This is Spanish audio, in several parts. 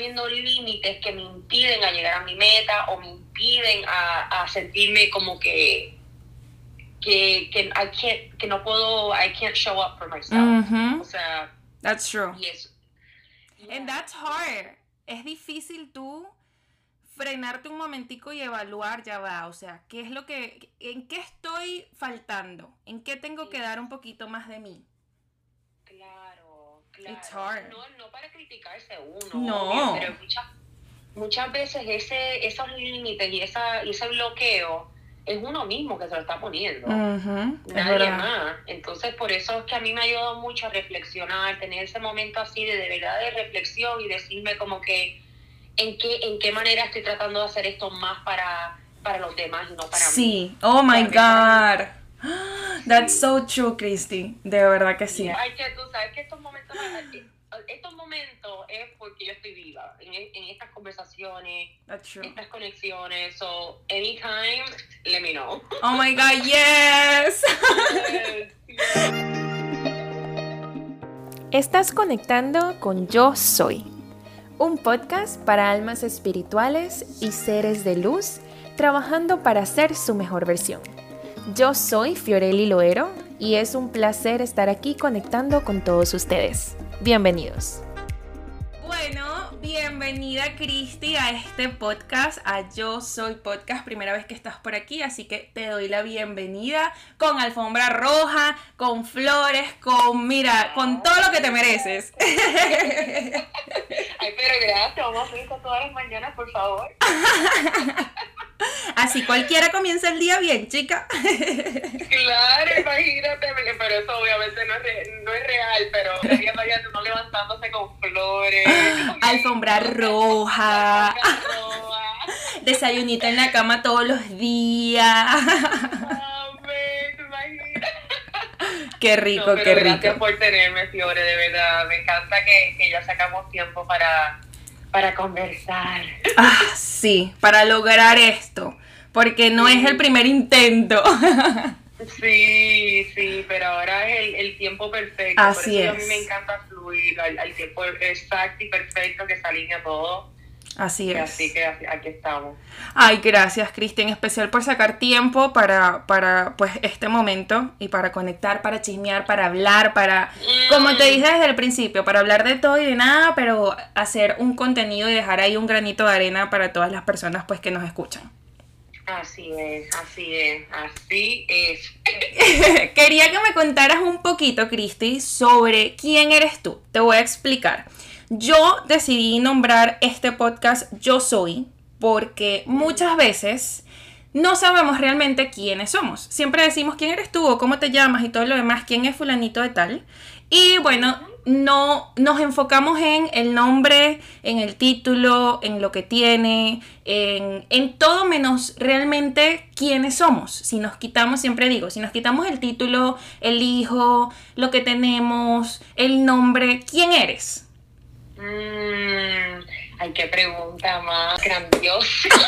poniendo límites que me impiden a llegar a mi meta o me impiden a, a sentirme como que que, que, I can't, que no puedo, I can't show up for myself. Mhm. O sea, That's true. y eso. And that's hard. Es difícil tú frenarte un momentico y evaluar, ya va, o sea, ¿qué es lo que, en qué estoy faltando? ¿En qué tengo que dar un poquito más de mí? Claro. It's hard. No, no para criticarse uno, No. obvio, pero muchas, muchas veces ese, esos límites y, esa, ese bloqueo es uno mismo que se lo está poniendo. Ujú, es Nadie más. Entonces, por eso es que a mí me ha ayudado mucho a reflexionar, tener ese momento así de, de verdad de reflexión y decirme como que en qué, en qué manera estoy tratando de hacer esto más para, para los demás y no para mí. Sí, oh my god. That's so true, Christy. De verdad que sí. Hay que, tú sabes que estos momentos, estos momentos es porque yo estoy viva en, en estas conversaciones, That's true. estas conexiones. So, anytime, let me know. Oh my god, yes. Estás conectando con Yo Soy, un podcast para almas espirituales y seres de luz trabajando para ser su mejor versión. Yo soy Fiorelli Loero y es un placer estar aquí conectando con todos ustedes. Bienvenidos. Bueno, bienvenida Cristi a este podcast, a Yo Soy Podcast, primera vez que estás por aquí, así que te doy la bienvenida con alfombra roja, con flores, con, mira, con todo lo que te mereces. Ay, pero gracias, vamos a hacer esto todas las mañanas, por favor. Así cualquiera comienza el día bien, chica. Claro, imagínate, pero eso obviamente no es, re- no es real, pero ya vaya uno levantándose con flores. Alfombra roja, desayunito en la cama todos los días. Qué rico, No, pero qué Gracias rico. por tenerme, Fiore, de verdad. Me encanta que, que ya sacamos tiempo para, para conversar. Ah, sí, para lograr esto, porque no es el primer intento. Sí, sí, pero ahora es el, el tiempo perfecto. Así por eso a es. mí me encanta fluir al, al tiempo exacto y perfecto que se alinea todo. Así es. Así que aquí estamos. Ay, gracias, Cristi, en especial por sacar tiempo para, para pues, este momento y para conectar, para chismear, para hablar, para, como te dije desde el principio, para hablar de todo y de nada, pero hacer un contenido y dejar ahí un granito de arena para todas las personas pues, que nos escuchan. Así es, así es, así es. Quería que me contaras un poquito, Cristi, sobre quién eres tú. Te voy a explicar. Yo decidí nombrar este podcast Yo Soy porque muchas veces no sabemos realmente quiénes somos. Siempre decimos quién eres tú o cómo te llamas y todo lo demás, quién es fulanito de tal. Y bueno, no nos enfocamos en el nombre, en el título, en lo que tiene, en, en todo menos realmente quiénes somos. Si nos quitamos, siempre digo, si nos quitamos el título, el hijo, lo que tenemos, el nombre, ¿quién eres? Mm, ay, qué pregunta más grandiosa.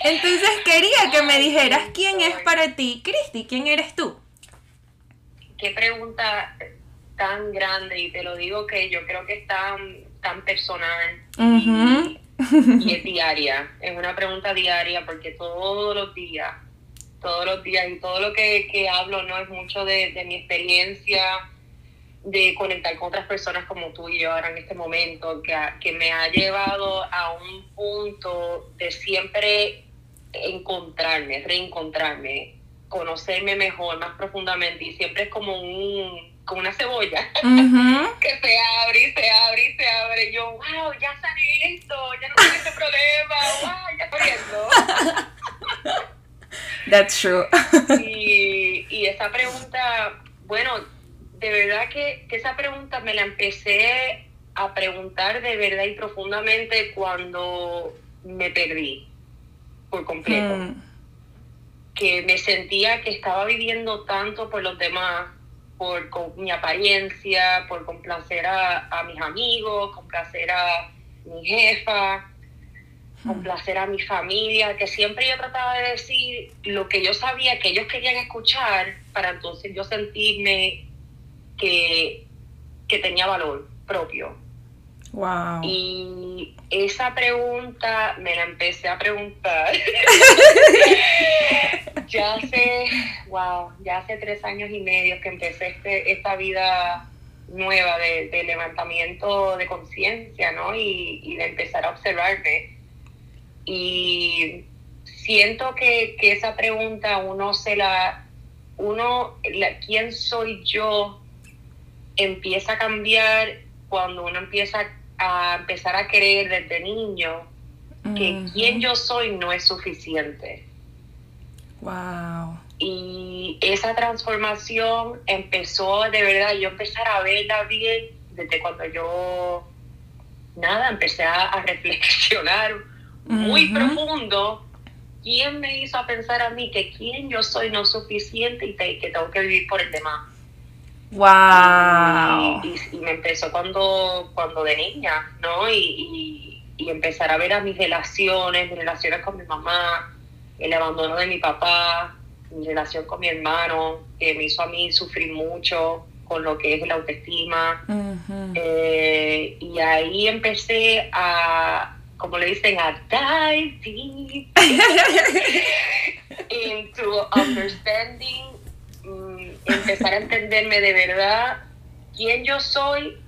Entonces quería que me dijeras quién es para ti, Cristi, quién eres tú. Qué pregunta tan grande y te lo digo que yo creo que es tan, tan personal y, y es diaria. Es una pregunta diaria porque todos los días, todos los días y todo lo que, que hablo no es mucho de, de mi experiencia de conectar con otras personas como tú y yo ahora en este momento, que, que me ha llevado a un punto de siempre encontrarme, reencontrarme, conocerme mejor, más profundamente, y siempre es como un como una cebolla que se abre y se abre y se abre. Yo, wow, ya sané esto, ya no tengo este problema, wow, ya corriendo. That's true. Y, y esa pregunta, bueno, de verdad que, que esa pregunta me la empecé a preguntar de verdad y profundamente cuando me perdí por completo. Mm. Que me sentía que estaba viviendo tanto por los demás, por con mi apariencia, por complacer a, a mis amigos, complacer a mi jefa, complacer a mi familia, que siempre yo trataba de decir lo que yo sabía que ellos querían escuchar para entonces yo sentirme que, que tenía valor propio. Wow. Y esa pregunta me la empecé a preguntar ya hace, wow, ya hace tres años y medio que empecé este, esta vida nueva de, de levantamiento de conciencia, ¿no? Y, y, de empezar a observarme. Y siento que, que esa pregunta uno se la, uno, la, ¿quién soy yo? Empieza a cambiar cuando uno empieza a empezar a creer desde niño que quién yo soy no es suficiente. Wow. Y esa transformación empezó de verdad, yo empezar a verla bien desde cuando yo, nada, empecé a, a reflexionar muy profundo. ¿Quién me hizo a pensar a mí que quién yo soy no es suficiente y que tengo que vivir por el demás? Wow. Y, y, y, me empezó cuando, cuando de niña, ¿no? Y, y, empezar a ver a mis relaciones, mis relaciones con mi mamá, el abandono de mi papá, mi relación con mi hermano, que me hizo a mí sufrir mucho con lo que es la autoestima. Uh -huh. eh, y ahí empecé a, como le dicen, a dive deep into understanding empezar a entenderme de verdad quién yo soy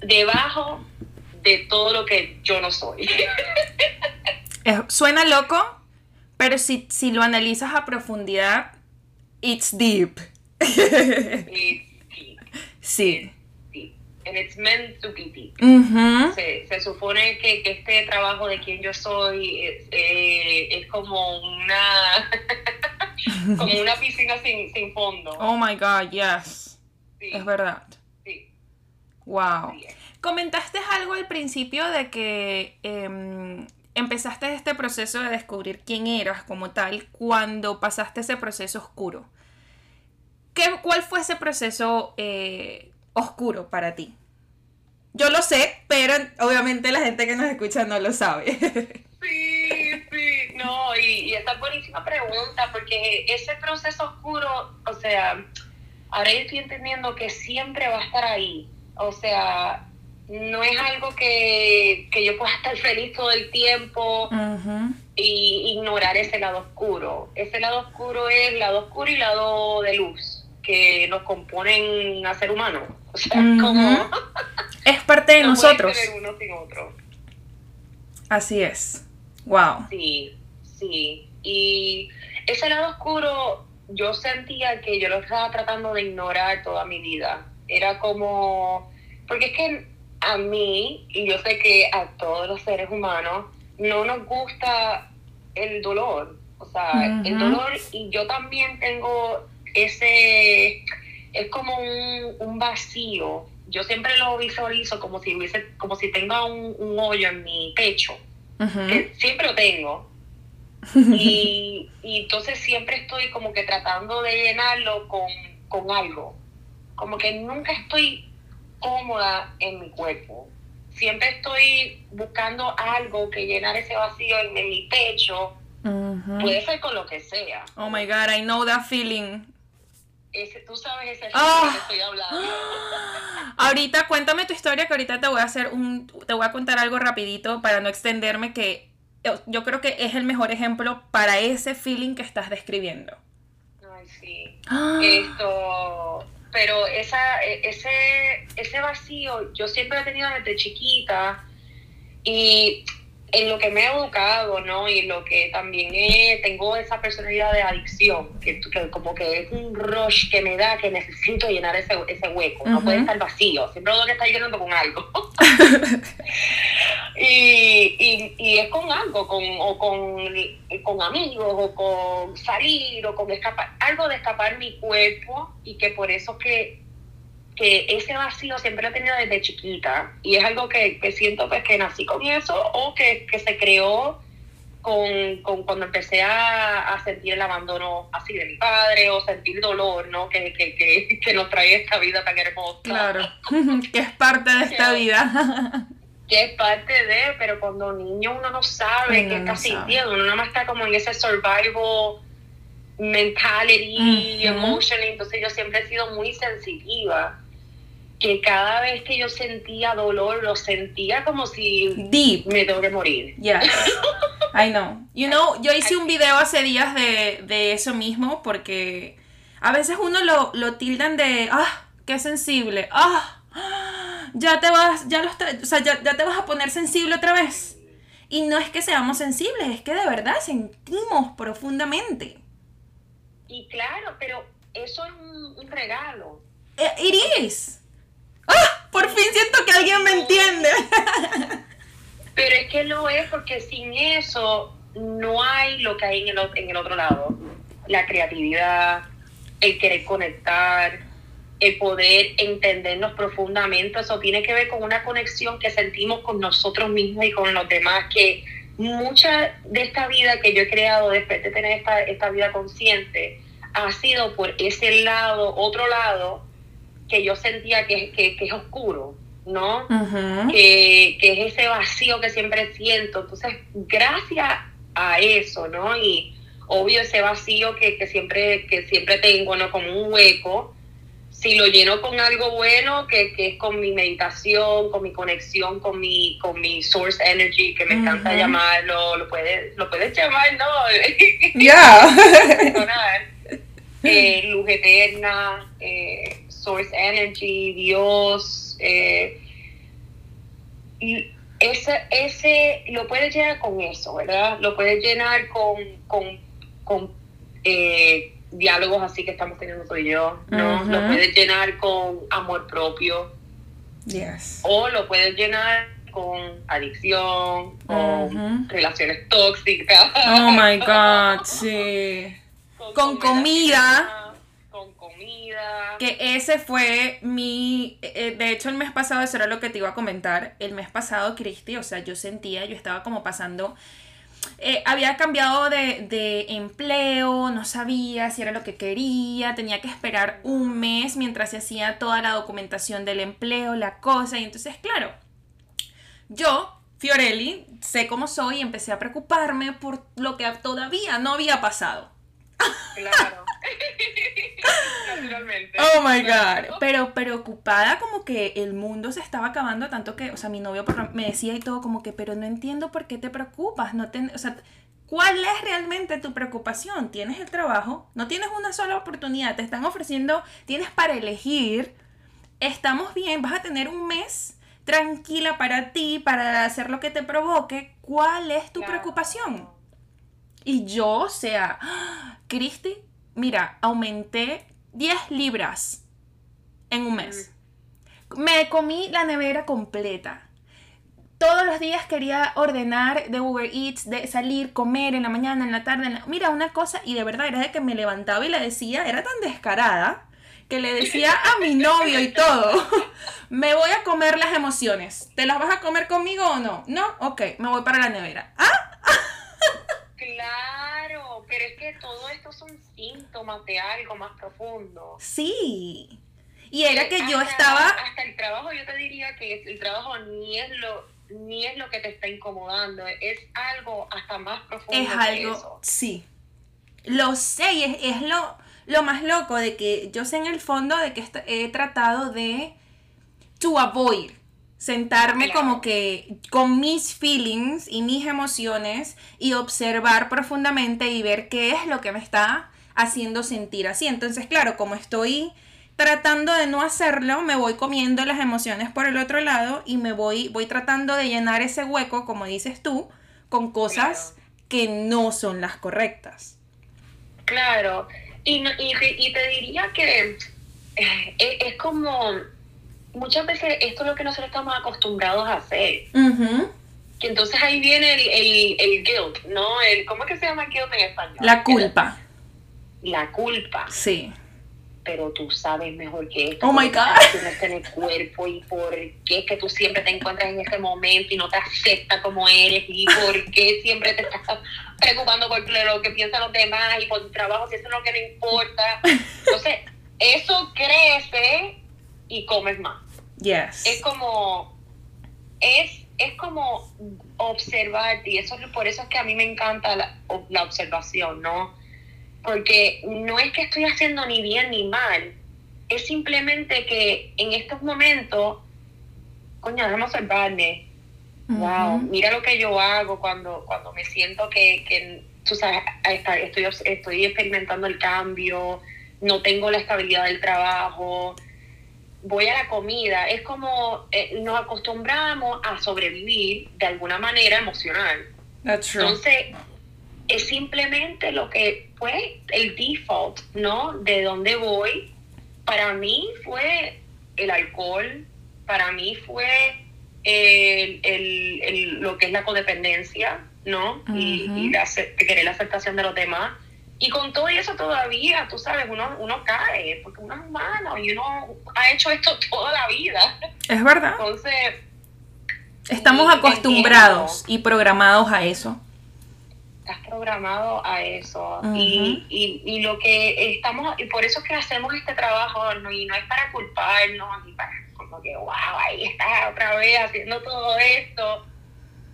debajo de todo lo que yo no soy. Suena loco, pero si, si lo analizas a profundidad, it's deep. it's deep. Sí. deep. And it's meant to be deep. Uh -huh. se, se, supone que, que, este trabajo de quién yo soy es, eh, es como una como una piscina sin, sin, fondo. Oh my God, yes. Sí. Es verdad. Sí. Wow. Sí. Comentaste algo al principio de que eh, empezaste este proceso de descubrir quién eras como tal cuando pasaste ese proceso oscuro. ¿Qué, ¿Cuál fue ese proceso eh, oscuro para ti? Yo lo sé, pero obviamente la gente que nos escucha no lo sabe. Sí, sí, no, y, y esta es buenísima pregunta, porque ese proceso oscuro, o sea, ahora yo estoy entendiendo que siempre va a estar ahí. O sea, no es algo que, que yo pueda estar feliz todo el tiempo uh -huh. y ignorar ese lado oscuro. Ese lado oscuro es lado oscuro y lado de luz que nos componen a ser humano. O sea, uh -huh. como... Es parte de no nosotros. uno sin otro. Así es. Wow. Sí, sí. Y ese lado oscuro yo sentía que yo lo estaba tratando de ignorar toda mi vida. Era como, porque es que a mí, y yo sé que a todos los seres humanos, no nos gusta el dolor. O sea, uh -huh. el dolor, y yo también tengo ese, es como un, un, vacío. Yo siempre lo visualizo como si hubiese, como si tenga un, un hoyo en mi pecho. Uh -huh. que siempre lo tengo. Y, y, entonces siempre estoy como que tratando de llenarlo con, con algo. Como que nunca estoy cómoda en mi cuerpo. Siempre estoy buscando algo que llenar ese vacío en, en mi pecho. Uh -huh. Puede ser con lo que sea. Oh my God, I know that feeling. Ese, tú sabes ese oh. que estoy hablando. ahorita cuéntame tu historia que ahorita te voy a hacer un te voy a contar algo rapidito para no extenderme que yo creo que es el mejor ejemplo para ese feeling que estás describiendo. Ay, sí. Esto pero esa ese ese vacío yo siempre lo he tenido desde chiquita y en lo que me he educado, ¿no? Y lo que también he, tengo esa personalidad de adicción, que, que, como que es un rush que me da que necesito llenar ese, ese hueco, uh -huh. no puede estar vacío, siempre tengo que estar llenando con algo. y, y, y, es con algo, con, o con, con amigos, o con salir, o con escapar, algo de escapar mi cuerpo, y que por eso que que ese vacío siempre lo he tenido desde chiquita y es algo que, que siento pues que nací con eso o que, que se creó con, con, cuando empecé a, a, sentir el abandono así de mi padre o sentir dolor, ¿no? Que, que, que, que nos trae esta vida tan hermosa. Claro, que es parte de esta vida. que es parte de, pero cuando niño uno no sabe qué está sintiendo, uno nada más está como en ese survival mentality, uh -huh. emotion, entonces yo siempre he sido muy sensitiva que cada vez que yo sentía dolor, lo sentía como si Deep. me tengo que morir. Yes. I know. You know, yo hice un video hace días de, de eso mismo porque a veces uno lo, lo tildan de, ah, qué sensible, ah, ya te vas, ya, lo está- o sea, ya, ya te vas a poner sensible otra vez. Y no es que seamos sensibles, es que de verdad sentimos profundamente. Y claro, pero eso es un, un regalo. Eh, It is. Ah, por fin siento que alguien me entiende. Pero es que lo es porque sin eso no hay lo que hay en el, en el otro lado. La creatividad, el querer conectar, el poder entendernos profundamente. Eso tiene que ver con una conexión que sentimos con nosotros mismos y con los demás, que mucha de esta vida que yo he creado después de tener esta, esta vida consciente ha sido por ese lado, otro lado, que yo sentía que, que, que es oscuro, ¿no? Que, que es ese vacío que siempre siento. Entonces, gracias a eso, ¿no? Y obvio ese vacío que, que siempre, que siempre tengo, ¿no? Como un hueco. Si lo lleno con algo bueno, que, que es con mi meditación, con mi conexión, con mi, con mi source energy, que me encanta llamarlo, lo puedes, lo puedes llamar, ¿no? Ya. personal, eh, luz eterna, eh, source energy, Dios, eh, y ese, ese lo puedes llenar con eso, ¿verdad? Lo puedes llenar con, con, con eh, diálogos así que estamos teniendo tú y yo, ¿no? Lo puedes llenar con amor propio, Yes. o lo puedes llenar con adicción, con relaciones tóxicas. Oh my god, sí. Con comida. Que ese fue mi. eh, De hecho, el mes pasado, eso era lo que te iba a comentar. El mes pasado, Cristi, o sea, yo sentía, yo estaba como pasando. eh, había cambiado de, de empleo, no sabía si era lo que quería, tenía que esperar un mes mientras se hacía toda la documentación del empleo, la cosa, y entonces, claro, yo, Fiorelli, sé cómo soy y empecé a preocuparme por lo que todavía no había pasado. Claro. Naturalmente. Oh my god. Pero preocupada como que el mundo se estaba acabando tanto que, o sea, mi novio me decía y todo como que, pero no entiendo por qué te preocupas, no te, o sea, ¿cuál es realmente tu preocupación? Tienes el trabajo, no tienes una sola oportunidad, te están ofreciendo, tienes para elegir, estamos bien, vas a tener un mes tranquila para ti, para hacer lo que te provoque, ¿cuál es tu Claro. preocupación? Y yo, o sea, Cristi, mira, aumenté 10 libras en un mes. Me comí la nevera completa. Todos los días quería ordenar de Uber Eats, de salir, comer en la mañana, en la tarde. en la- Mira, una cosa, y de verdad era de que me levantaba y le decía, era tan descarada, que le decía a mi novio y todo, me voy a comer las emociones. ¿Te las vas a comer conmigo o no? No, ok, me voy para la nevera. Ah, Claro, pero es que todo esto son síntomas de algo más profundo. sí. Y era que yo estaba... Hasta el trabajo, yo te diría que el trabajo ni es lo ni es lo que te está incomodando, es algo hasta más profundo. es que algo, eso. sí. Lo sé y es, es lo, lo más loco de que yo sé en el fondo de que he tratado de to avoid sentarme Claro. como que con mis feelings y mis emociones y observar profundamente y ver qué es lo que me está haciendo sentir así. Entonces, claro, como estoy tratando de no hacerlo, me voy comiendo las emociones por el otro lado y me voy, voy tratando de llenar ese hueco, como dices tú, con cosas que no son las correctas. Claro, y, no- y, te, y te diría que eh, es, es como, muchas veces esto es lo que nosotros estamos acostumbrados a hacer. Que entonces ahí viene el, el, el guilt, ¿no? El, ¿Cómo es que se llama guilt en español? La culpa, La culpa. sí. Pero tú sabes mejor que esto. Oh my God. Tú en el cuerpo y por qué es que tú siempre te encuentras en este momento y no te aceptas como eres y por qué siempre te estás preocupando por lo que piensan los demás y por tu trabajo si eso es lo que no importa. Entonces, eso crece y comes más. Yes. es como es es como observarte y eso es por eso es que a mí me encanta la, la observación no porque no es que estoy haciendo ni bien ni mal es simplemente que en estos momentos, coño, déjame observarme. Wow, mira lo que yo hago cuando, cuando me siento que, que tú sabes, estoy, estoy experimentando el cambio, no tengo la estabilidad del trabajo, voy a la comida. Es como eh, nos acostumbramos a sobrevivir de alguna manera emocional. Entonces, es simplemente lo que fue el default, ¿no? De dónde voy. Para mí fue el alcohol, para mí fue el, el, lo que es la codependencia, ¿no? Y, la, querer la aceptación de los demás. Y con todo eso todavía, tú sabes, uno, uno cae, porque uno es humano y uno ha hecho esto toda la vida. Es verdad. Entonces... Estamos acostumbrados y programados a eso estás programado a eso. y, y, y, lo que estamos, y por eso es que hacemos este trabajo, ¿no? y no es para culparnos, ni para como que, wow, ahí está otra vez haciendo todo esto.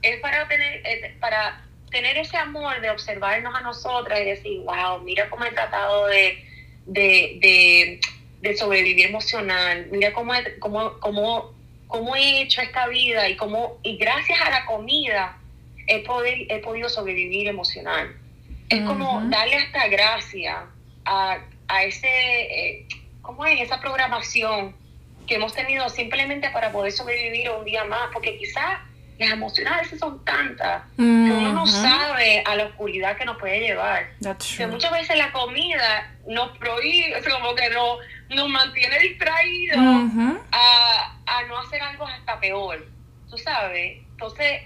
Es para tener, para tener ese amor de observarnos a nosotras y decir, wow, mira cómo he tratado de, de, de, de sobrevivir emocional, mira cómo, cómo, cómo, cómo he hecho esta vida y cómo, y gracias a la comida, he, he podido sobrevivir emocional. Es como darle esta gracia a, a ese, eh, ¿cómo es? Esa programación que hemos tenido simplemente para poder sobrevivir un día más, porque quizás las emociones a veces son tantas que uno no sabe a la oscuridad que nos puede llevar. Que muchas veces la comida nos prohíbe, como que no, nos mantiene distraídos a, a no hacer algo hasta peor, tú sabes. Entonces,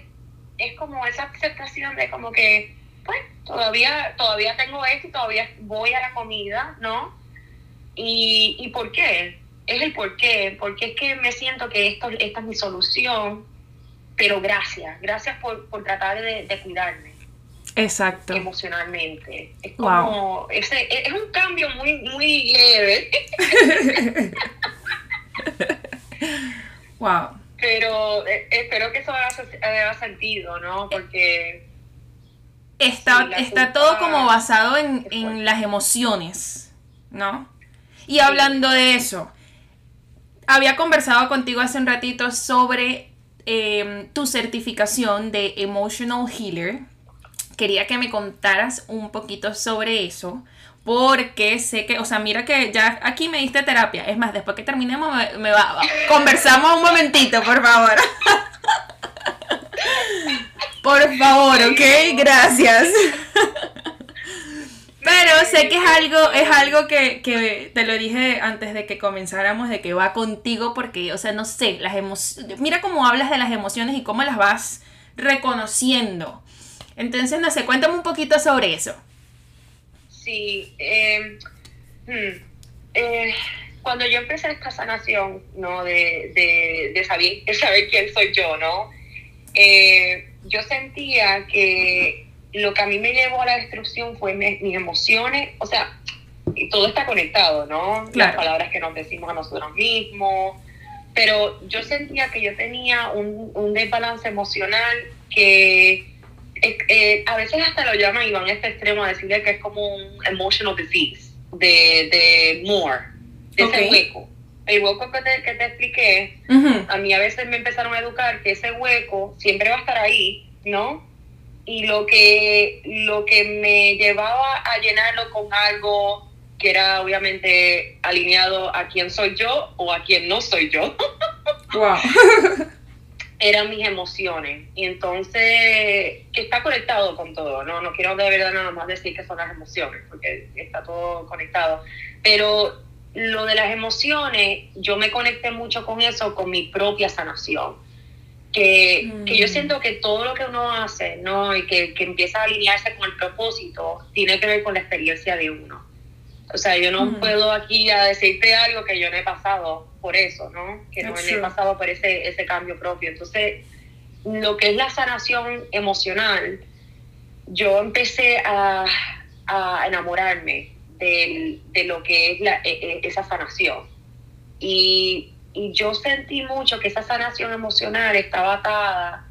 es como esa aceptación de como que, pues, todavía, todavía tengo esto y todavía voy a la comida, ¿no? ¿Y, y por qué? Es el por qué, porque es que me siento que esto, esta es mi solución, pero gracias, gracias por, por tratar de, de cuidarme. Exacto. Emocionalmente. Es como, ese, es un cambio muy, muy leve. wow. Pero eh, espero que eso haga, sentido, ¿no? Porque... Está, está todo como basado en, en, las emociones, ¿no? Y hablando de eso, había conversado contigo hace un ratito sobre em, tu certificación de Emotional Healer. Quería que me contaras un poquito sobre eso porque sé que, o sea, mira que ya aquí me diste terapia. Es más, después que terminemos, me, va, conversamos un momentito, por favor. por favor, ¿ok? Gracias. Pero sé que es algo, es algo que, que, te lo dije antes de que comenzáramos, de que va contigo, porque, o sea, no sé, las emociones, mira cómo hablas de las emociones y cómo las vas reconociendo. Entonces, no sé, cuéntame un poquito sobre eso. Sí, em, hmm, eh, cuando yo empecé esta sanación, ¿no? De, de, saber, saber, quién soy yo, ¿no? Eh, yo sentía que lo que a mí me llevó a la destrucción fue mis emociones, o sea, y todo está conectado, ¿no? Las palabras que nos decimos a nosotros mismos, pero yo sentía que yo tenía un, un desbalance emocional que eh, eh, a veces hasta lo llaman y van a este extremo a decirle que es como un emotional disease de, de Moore, de ese hueco. El hueco que te, que te expliqué, a mí a veces me empezaron a educar que ese hueco siempre va a estar ahí, ¿no? Y lo que, lo que me llevaba a llenarlo con algo que era obviamente alineado a quién soy yo o a quién no soy yo. Wow. eran mis emociones. Y entonces, que está conectado con todo, ¿no? No quiero de verdad nada más decir que son las emociones, porque está todo conectado. Pero lo de las emociones, yo me conecté mucho con eso, con mi propia sanación. Que, que yo mm. siento que todo lo que uno hace, ¿no? Y que, que empieza a alinearse con el propósito, tiene que ver con la experiencia de uno. O sea, yo no puedo aquí a decirte algo que yo no he pasado por eso, ¿no? Que no he pasado por ese, ese cambio propio. Entonces, lo que es la sanación emocional, yo empecé a, a enamorarme de, de, lo que es la, e, e, esa sanación. Y, y yo sentí mucho que esa sanación emocional estaba atada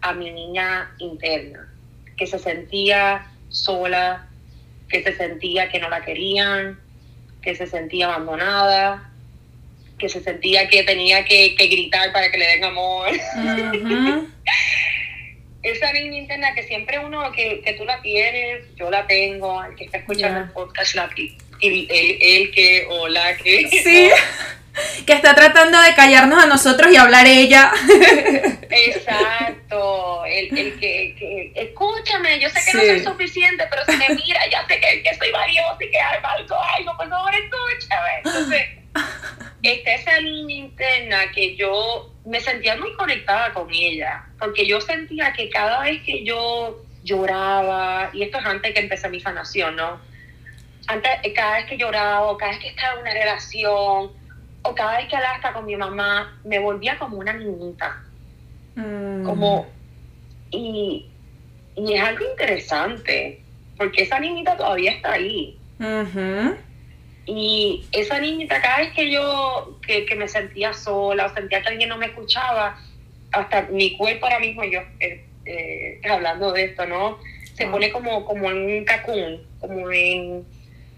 a mi niña interna, que se sentía sola, que se sentía que no la querían, que se sentía abandonada, que se sentía que tenía que, que gritar para que le den amor. Esa niña interna que siempre uno, que, que tú la tienes, yo la tengo, el que está escuchando Ya. el podcast, la, el, el, el que o la que. Sí. Que está tratando de callarnos a nosotros y hablar ella. Exacto, el, el que, que, escúchame, yo sé que no soy suficiente, pero si me mira, ya sé que, que soy valiosa y que algo, algo, por favor, escúchame. Entonces, está esa niña interna que yo me sentía muy conectada con ella, porque yo sentía que cada vez que yo lloraba, y esto es antes que empecé mi sanación, ¿no? Antes, cada vez que lloraba, o cada vez que estaba en una relación, o cada vez que hablaba hasta con mi mamá, me volvía como una niñita Mm. como y, y es algo interesante porque esa niñita todavía está ahí y esa niñita cada vez que yo que, que me sentía sola o sentía que alguien no me escuchaba hasta mi cuerpo ahora mismo yo eh, eh, hablando de esto no se Ah. pone como como en un cacún como en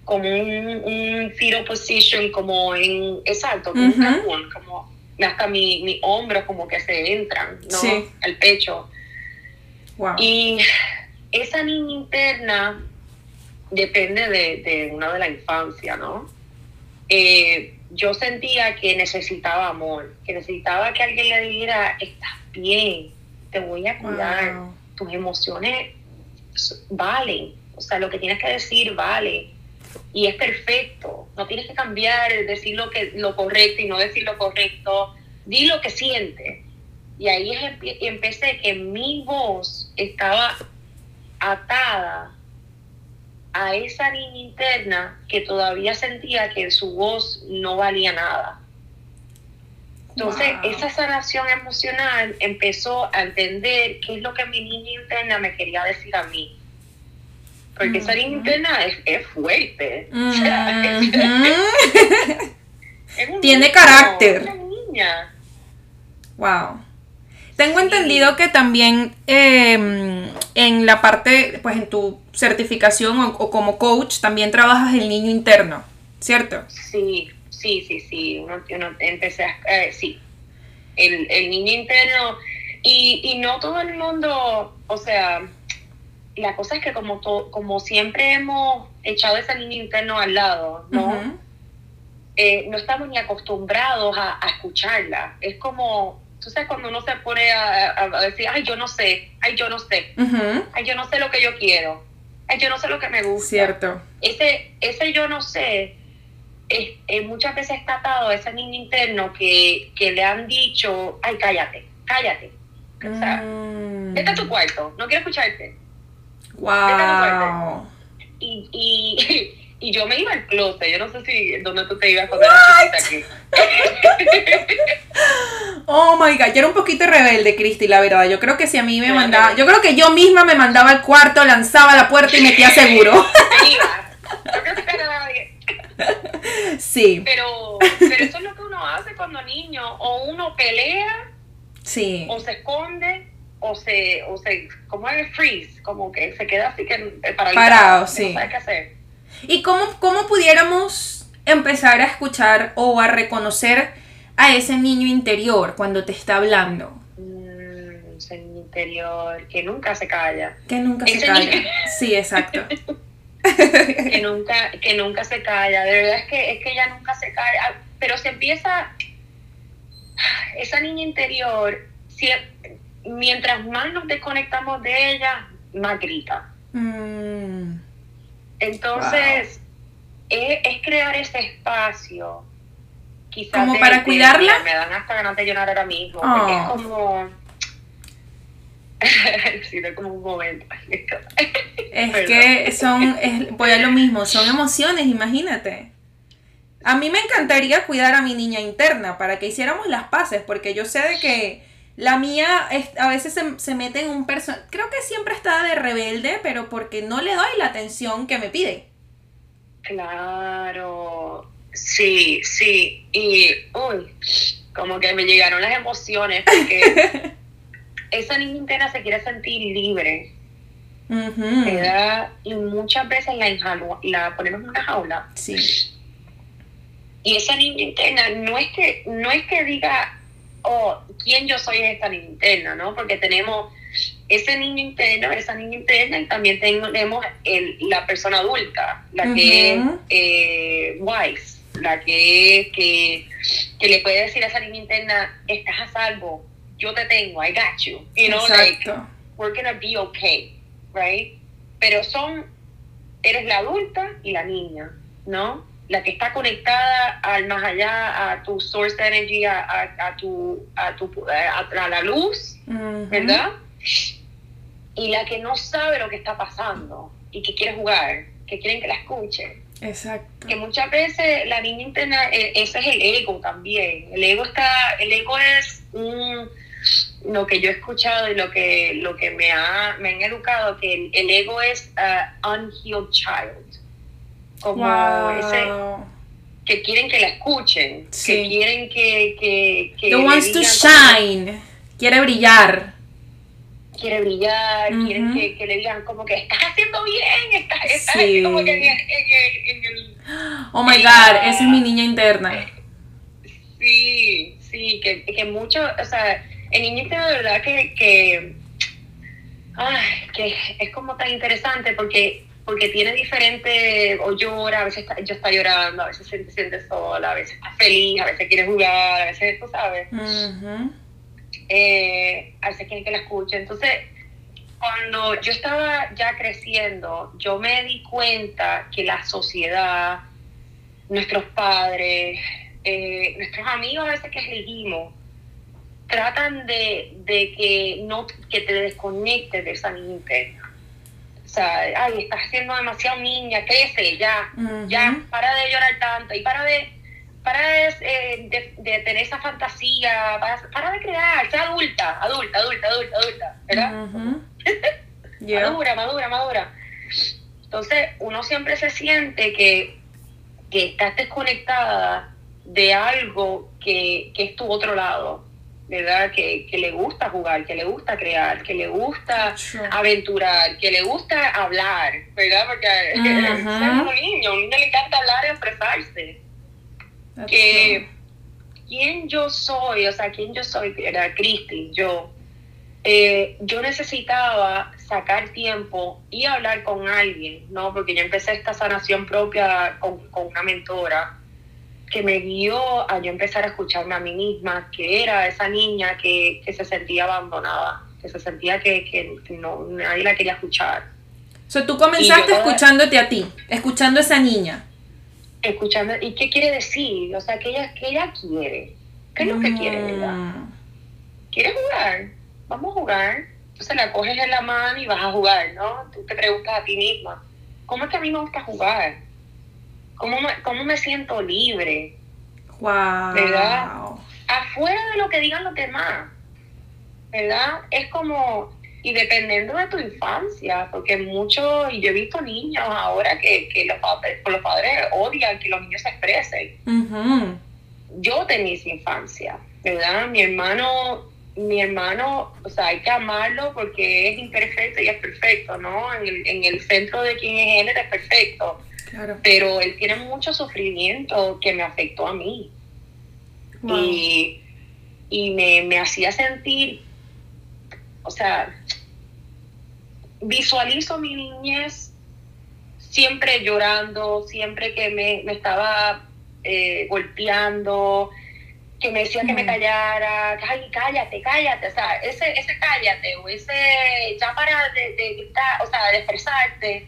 como un, un fetal position como en exacto como Ujú. un cacún como hasta mi, mi hombro como que se entran no Sí. al pecho Wow. y esa niña interna depende de, de una de la infancia, ¿no? Eh, yo sentía que necesitaba amor, que necesitaba que alguien le dijera, estás bien, te voy a cuidar, Wow. tus emociones valen, o sea, lo que tienes que decir vale. Y es perfecto, no tienes que cambiar, decir lo, que, lo correcto y no decir lo correcto, di lo que sientes. Y ahí empecé que mi voz estaba atada a esa niña interna que todavía sentía que su voz no valía nada. Entonces, Wow. esa sanación emocional empezó a entender qué es lo que mi niña interna me quería decir a mí. Porque esa niña Ujú. interna es, es fuerte. O sea, es- Ujú. es un Tiene niño, carácter. Una niña. Wow. Tengo Sí. entendido que también eh, en la parte, pues en tu certificación o, o como coach, también trabajas el niño interno, ¿cierto? Sí, sí, sí, sí. Uno, uno empecé a, eh, sí. El, el niño interno. Y, y no todo el mundo, o sea, la cosa es que como, to- como siempre hemos echado ese niño interno al lado, ¿no? Eh, no estamos ni acostumbrados a, a escucharla. Es como, tú sabes, cuando uno se pone a, a- a decir, ay, yo no sé, ay, yo no sé, ay, yo no sé lo que yo quiero, ay, yo no sé lo que me gusta Cierto. ese, ese yo no sé, es, eh, muchas veces está atado a ese niño interno que, que le han dicho, ay, cállate, cállate. O sea, Mm. vete a tu cuarto, no quiero escucharte. Wow. Y, y, y yo me iba al closet, yo no sé si dónde tú te ibas cuando eras aquí. Oh my god, yo era un poquito rebelde, Cristi, la verdad. Yo creo que si a mí me mandaba, yo creo que yo misma me mandaba al cuarto, lanzaba la puerta y metía seguro. A nadie. Sí, Pero, pero eso es lo que uno hace cuando niño. O uno pelea, sí. o se esconde, o se, o se, como es freeze, como que se queda así que paralizado. Parado, sí. No sabe qué hacer. ¿Y cómo, cómo pudiéramos empezar a escuchar o a reconocer a ese niño interior cuando te está hablando? Mm, ese niño interior que nunca se calla, Que nunca se calla. niño- Sí, exacto. que nunca, que nunca se calla. De verdad es que, es que ella nunca se calla. Pero se empieza, esa niña interior, si- mientras más nos desconectamos de ella, más grita. Mm, Entonces, es, es crear ese espacio. Quizás ¿Como de- para de- cuidarla? Me dan hasta ganas de llorar ahora mismo. Porque Oh. es como. sí, no es como un momento. Es Perdón. que son, es, voy a lo mismo, son emociones, imagínate. A mí me encantaría cuidar a mi niña interna para que hiciéramos las paces, porque yo sé de que la mía es- a veces se, se mete en un personaje, creo que siempre está de rebelde, pero porque no le doy la atención que me pide. Claro. Sí, sí. Y, uy, como que me llegaron las emociones porque esa niña interna se quiere sentir libre. Ujú. ¿verdad? Y muchas veces la, enjaula- la ponemos en una jaula Sí. Y esa niña interna no es que, no es que diga, oh, ¿quién yo soy esta niña interna? ¿no? Porque tenemos ese niño interno, esa niña interna, y también tenemos el, la persona adulta, la que es eh, wise, la que, que, que le puede decir a esa niña interna, estás a salvo, yo te tengo, I got you, you know, like, we're gonna be okay, right? Pero son, eres la adulta y la niña, ¿no? La que está conectada al más allá, a tu source energy, a, a, tu, a, tu, a, la luz, ¿verdad? Y la que no sabe lo que está pasando y que quiere jugar, que quieren que la escuchen. Exacto. Que muchas veces la niña interna, e, ese es el ego también. El ego está, el ego es un lo que yo he escuchado y lo que, lo que me, ha, me han educado, que el, ego es uh, unhealed child. Como ese que quieren que la escuchen, que quieren que... que, que wants to shine, quiere brillar. Quiere brillar, quieren que, que, le digan como que estás haciendo bien, estás, estás como que en, el... Oh my God, esa es mi niña interna. Sí, sí, que, que mucho, o sea, el niño de verdad que, que, que es como tan interesante porque porque tiene diferente, o llora, a veces está, yo está llorando, a veces se siente sola, a veces está feliz, a veces quiere jugar, a veces, tú sabes, eh, a veces quiere que la escuche. Entonces, cuando yo estaba ya creciendo, yo me di cuenta que la sociedad, nuestros padres, eh, nuestros amigos a veces que elegimos, tratan de, de, que no que te desconectes de esa niña interna. O sea, ay, estás haciendo demasiado niña, crece, ya, ya, para de llorar tanto y para de para de, eh, de, tener esa fantasía, para, de crear, sea adulta, adulta, adulta, adulta, adulta, ¿verdad? madura, madura, madura. Entonces, uno siempre se siente que, que estás desconectada de algo que, que es tu otro lado ¿verdad? Que, que, le gusta jugar, que le gusta crear, que le gusta aventurar, que le gusta hablar, ¿verdad? Porque es un niño, a un niño le encanta hablar y expresarse. que quién yo soy, o sea, quién yo soy, era Cristi, yo, eh, yo necesitaba sacar tiempo y hablar con alguien, ¿no? Porque yo empecé esta sanación propia con, con una mentora que me guió a yo empezar a escucharme a mí misma, que era esa niña que, se sentía abandonada, que se sentía que, no, nadie la quería escuchar. O sea, tú comenzaste escuchándote a ti, escuchando a esa niña. Escuchando, ¿y qué quiere decir? O sea, ¿qué ella, qué ella quiere? ¿Qué es lo que quiere, verdad? Mm. ¿Quiere jugar? Vamos a jugar. Entonces la coges en la mano y vas a jugar, ¿no? Tú te preguntas a ti misma, ¿cómo es que a mí me gusta jugar? ¿Cómo me, cómo me siento libre? Wow. ¿Verdad? Afuera de lo que digan los demás. ¿Verdad? Es como, y dependiendo de tu infancia, porque muchos, y yo he visto niños ahora que, que los, padres, los padres odian que los niños se expresen. Yo tenía esa infancia, ¿verdad? Mi hermano, mi hermano, o sea, hay que amarlo porque es imperfecto y es perfecto, ¿no? En el, en el centro de quien es él es perfecto pero él tiene mucho sufrimiento que me afectó a mí. Y, me, hacía sentir, o sea, visualizo mi niñez siempre llorando, siempre que me, estaba eh, golpeando, que me decía que me callara, ay, cállate, cállate, o sea, ese, ese cállate, o ese ya para de, de, o sea, de expresarte,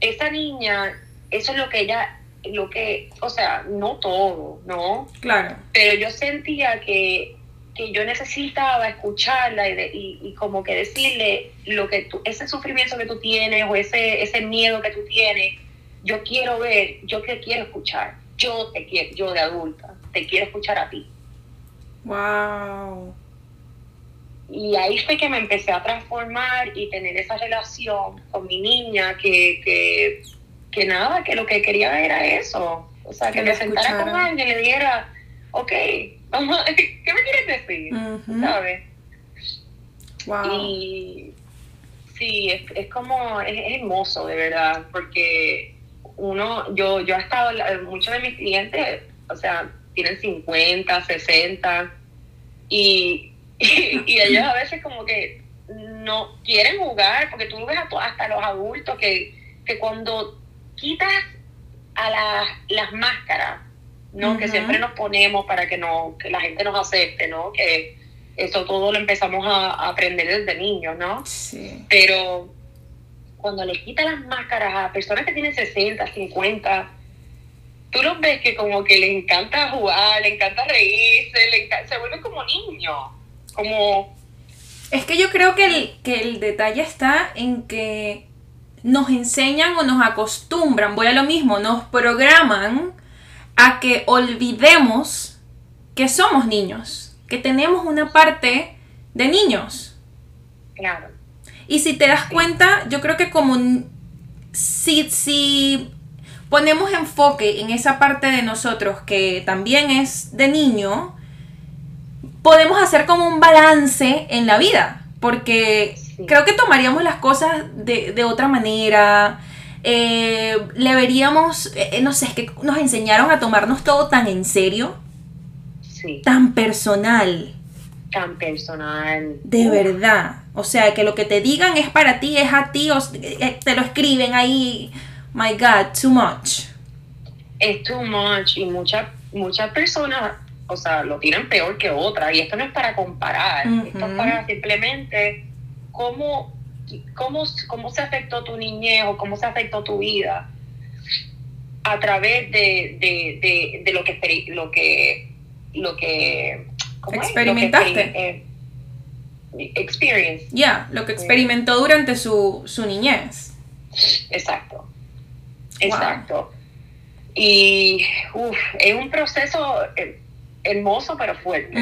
esa niña eso es lo que ella, lo que, o sea, no todo, ¿no? Claro. Pero yo sentía que, que yo necesitaba escucharla y, y, como que decirle lo que tú, ese sufrimiento que tú tienes o ese, ese miedo que tú tienes, yo quiero ver, yo te quiero escuchar, yo te quiero, yo de adulta, te quiero escuchar a ti. Wow. Y ahí fue que me empecé a transformar y tener esa relación con mi niña que, que que nada, que lo que quería era eso. O sea, que, me sentara con alguien y le diera, ok, vamos, ¿qué me quieres decir? ¿Sabes? Wow. Y sí, es, es como, es, hermoso de verdad, porque uno, yo, yo he estado, muchos de mis clientes o sea, tienen 50, 60 y, y, ellos a veces como que no quieren jugar, porque tú ves hasta los adultos que, que cuando quitas a las, las máscaras, ¿no? Que siempre nos ponemos para que, no, que la gente nos acepte, ¿no? Que eso todo lo empezamos a, aprender desde niños, ¿no? Sí. Pero cuando le quitas las máscaras a personas que tienen 60, 50, tú los ves que como que le encanta jugar, le encanta reírse, le se vuelve como niño, como... Es que yo creo que el, que el detalle está en que nos enseñan o nos acostumbran, voy a lo mismo, nos programan a que olvidemos que somos niños, que tenemos una parte de niños. Claro. Y si te das cuenta, yo creo que como si, si ponemos enfoque en esa parte de nosotros que también es de niño, podemos hacer como un balance en la vida, porque creo que tomaríamos las cosas de, otra manera. Eh, le veríamos, eh, no sé, es que nos enseñaron a tomarnos todo tan en serio, tan personal. Tan personal. De verdad. O sea, que lo que te digan es para ti, es a ti, o, eh, te lo escriben ahí. My God, too much. Es too much y muchas muchas personas, o sea, lo tienen peor que otras. Y esto no es para comparar, esto es para simplemente cómo, cómo, cómo se afectó tu niñez o cómo se afectó tu vida a través de, de, de, lo que lo que lo que experimentaste. eh, experience. Ya lo que experimentó durante su, su niñez. Exacto. Exacto. Y es un proceso eh, hermoso pero fuerte.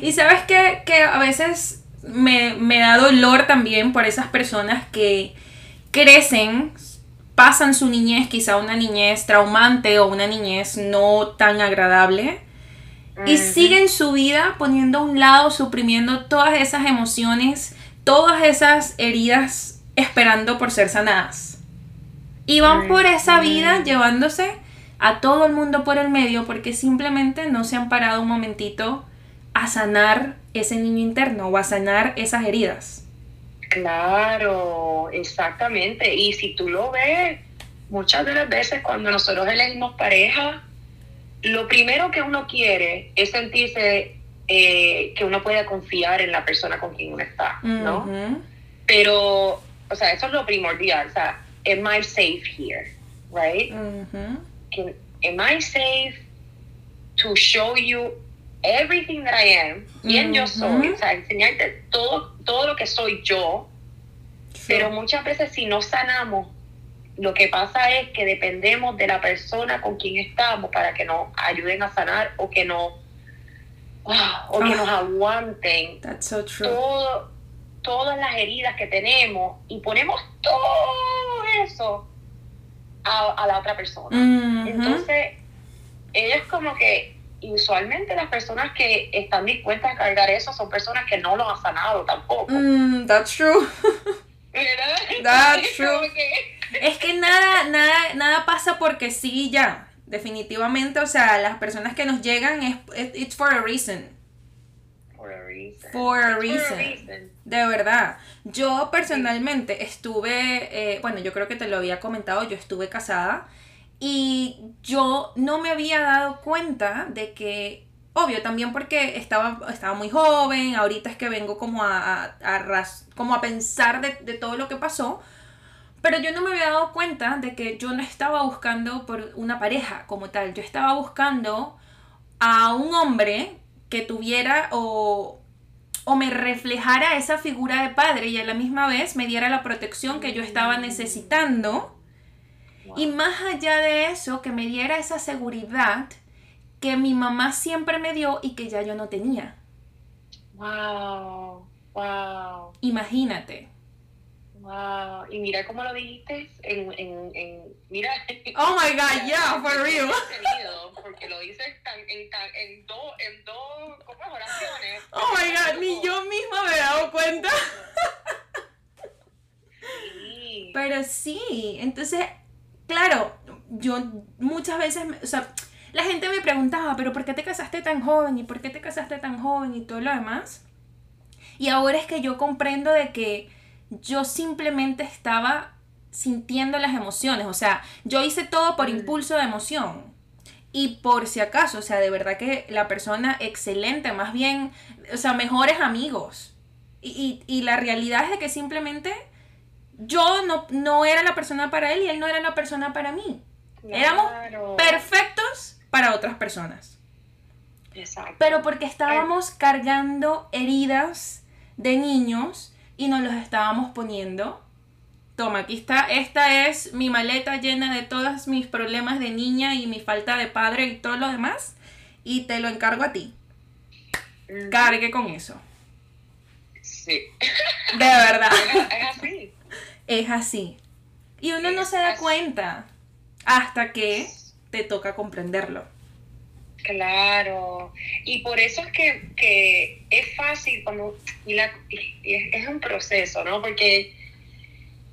Y sabes que, que a veces me, me da dolor también por esas personas que crecen, pasan su niñez, quizá una niñez traumante o una niñez no tan agradable, y siguen su vida poniendo a un lado, suprimiendo todas esas emociones, todas esas heridas, esperando por ser sanadas. Y van por esa vida llevándose a todo el mundo por el medio porque simplemente no se han parado un momentito a sanar ese niño interno o a sanar esas heridas. Claro, exactamente. Y si tú lo ves, muchas de las veces cuando nosotros elegimos pareja, lo primero que uno quiere es sentirse eh, que uno puede confiar en la persona con quien uno está, ¿no? Pero, o sea, eso es lo primordial. O sea, am I safe here? Right? am I safe to show you everything that I am, quién yo soy, o sea, enseñarte todo, todo lo que soy yo, pero muchas veces si no sanamos, lo que pasa es que dependemos de la persona con quien estamos para que nos ayuden a sanar o que no ah, o que nos ah. aguanten Todo, todas las heridas que tenemos y ponemos todo eso a, la otra persona. Entonces, ella es como que y usualmente las personas que están dispuestas a cargar eso son personas que no lo han sanado tampoco. Mm, that's true. That's true. es que nada, nada, nada pasa porque sí ya. Definitivamente, o sea, las personas que nos llegan es it's for a reason. For a reason. For a reason. De verdad. Yo personalmente estuve, eh, bueno, yo creo que te lo había comentado, yo estuve casada y yo no me había dado cuenta de que, obvio, también porque estaba, estaba muy joven, ahorita es que vengo como a, como a pensar de, de todo lo que pasó, pero yo no me había dado cuenta de que yo no estaba buscando por una pareja como tal, yo estaba buscando a un hombre que tuviera o, o me reflejara esa figura de padre y a la misma vez me diera la protección que yo estaba necesitando y más allá de eso, que me diera esa seguridad que mi mamá siempre me dio y que ya yo no tenía. Wow, wow. Imagínate. Wow, y mira cómo lo dijiste en, en, en mira. Oh my God, yeah, for real. Porque lo dices en, en, dos, en dos, oraciones. Oh my God, ni yo misma me he dado cuenta. Sí. Pero sí, entonces claro, yo muchas veces, o sea, la gente me preguntaba, pero ¿por qué te casaste tan joven? ¿Y por qué te casaste tan joven? Y todo lo demás. Y ahora es que yo comprendo de que yo simplemente estaba sintiendo las emociones. O sea, yo hice todo por impulso de emoción. Y por si acaso, o sea, de verdad que la persona excelente, más bien, o sea, mejores amigos. Y, y, y la realidad es de que simplemente yo no, no era la persona para él y él no era la persona para mí. Éramos perfectos para otras personas. Exacto. Pero porque estábamos cargando heridas de niños y nos los estábamos poniendo. Toma, aquí está. Esta es mi maleta llena de todos mis problemas de niña y mi falta de padre y todo lo demás. Y te lo encargo a ti. Cargue con eso. Sí. De verdad. Es así. Es así. Y uno no se da así. cuenta hasta que te toca comprenderlo. Claro, y por eso es que, que es fácil cuando, y, la, y es, es un proceso, ¿no? Porque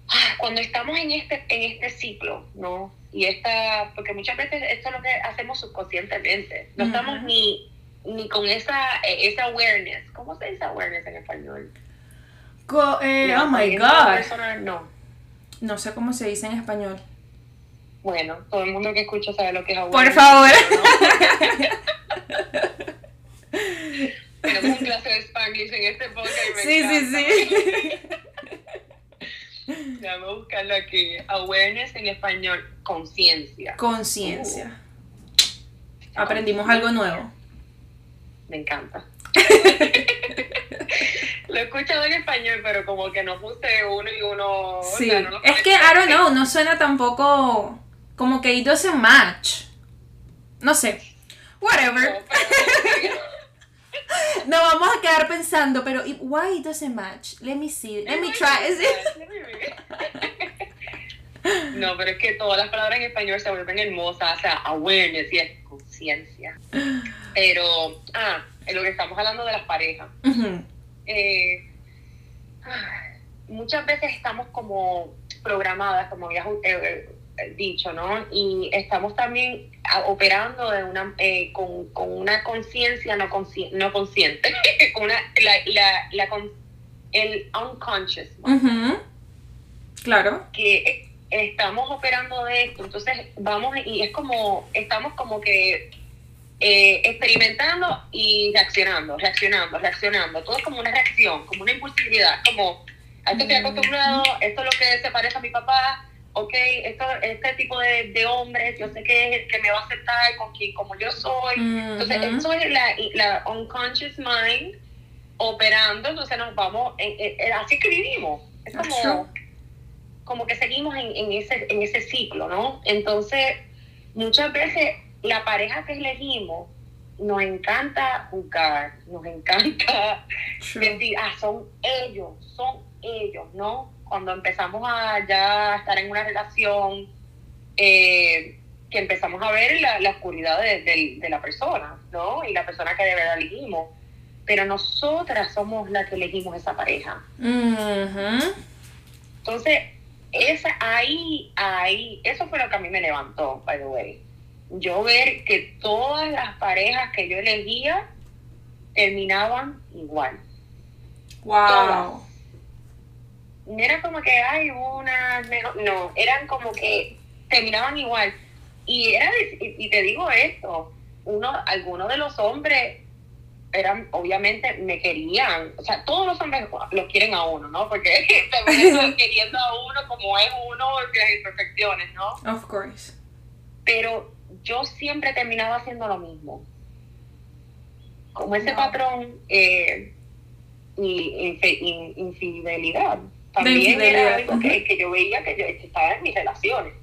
ah, cuando estamos en este, en este ciclo, ¿no? Y esta, porque muchas veces esto es lo que hacemos subconscientemente, no estamos ni, ni con esa, eh, esa awareness, ¿cómo se dice awareness en español? Co- eh, oh my god. personal, no. No sé cómo se dice en español. Bueno, todo el mundo que escucha sabe lo que es Por awareness. favor. Tenemos un clase de Spanglish en este podcast y me Sí, sí, sí. Déjame buscarlo aquí. Awareness en español, conciencia. Conciencia. Aprendimos algo nuevo. Me encanta. He escuchado en español, pero como que no puse uno y uno. o Sí. sea, no lo Es que, I don't know, no suena tampoco como que it doesn't match. No sé. Whatever. No, vamos a quedar pensando, pero it- why it doesn't match? Let me see. Let me try. No, pero es que todas las palabras en español se vuelven hermosas, o sea, awareness y es conciencia. Pero, ah, en lo que estamos hablando de las parejas. Ujú. Eh, muchas veces estamos como programadas, como habías eh, eh, dicho, ¿no? Y estamos también operando de una, eh, con, con una conciencia no, consci- no consciente, con una, la, la, la con- el unconscious. Claro. que estamos operando de esto, entonces vamos y es como, estamos como que eh, experimentando y reaccionando, reaccionando, reaccionando. Todo es como una reacción, como una impulsividad, como a esto estoy acostumbrado, esto es lo que se parece a mi papá, ok, esto, este tipo de, de hombres, yo sé que es el que me va a aceptar con quien, como yo soy. Entonces, Ujú. eso es la, la unconscious mind operando, entonces nos vamos, en- en- en- así que vivimos. Es como, como que seguimos en, en ese, en ese ciclo, ¿no? Entonces, muchas veces la pareja que elegimos nos encanta jugar, nos encanta True. decir, ah, son ellos, son ellos, ¿no? Cuando empezamos a ya estar en una relación, eh, que empezamos a ver la, la oscuridad de, de- de la persona, ¿no? Y la persona que de verdad elegimos. Pero nosotras somos las que elegimos esa pareja. Ujú. Entonces, esa, ahí, ahí, eso fue lo que a mí me levantó, by the way. Yo ver que todas las parejas que yo elegía terminaban igual. Wow. No era como que hay una mejor, no, eran como que terminaban igual. Y era, y, te digo esto, uno, algunos de los hombres eran, obviamente, me querían, o sea, todos los hombres los quieren a uno, ¿no? Porque queriendo a uno como es uno, las imperfecciones, ¿no? Of course. Pero yo siempre terminaba haciendo lo mismo. Como ese patrón eh, y infidelidad. También era algo que, yo veía que, yo, estaba en mis relaciones.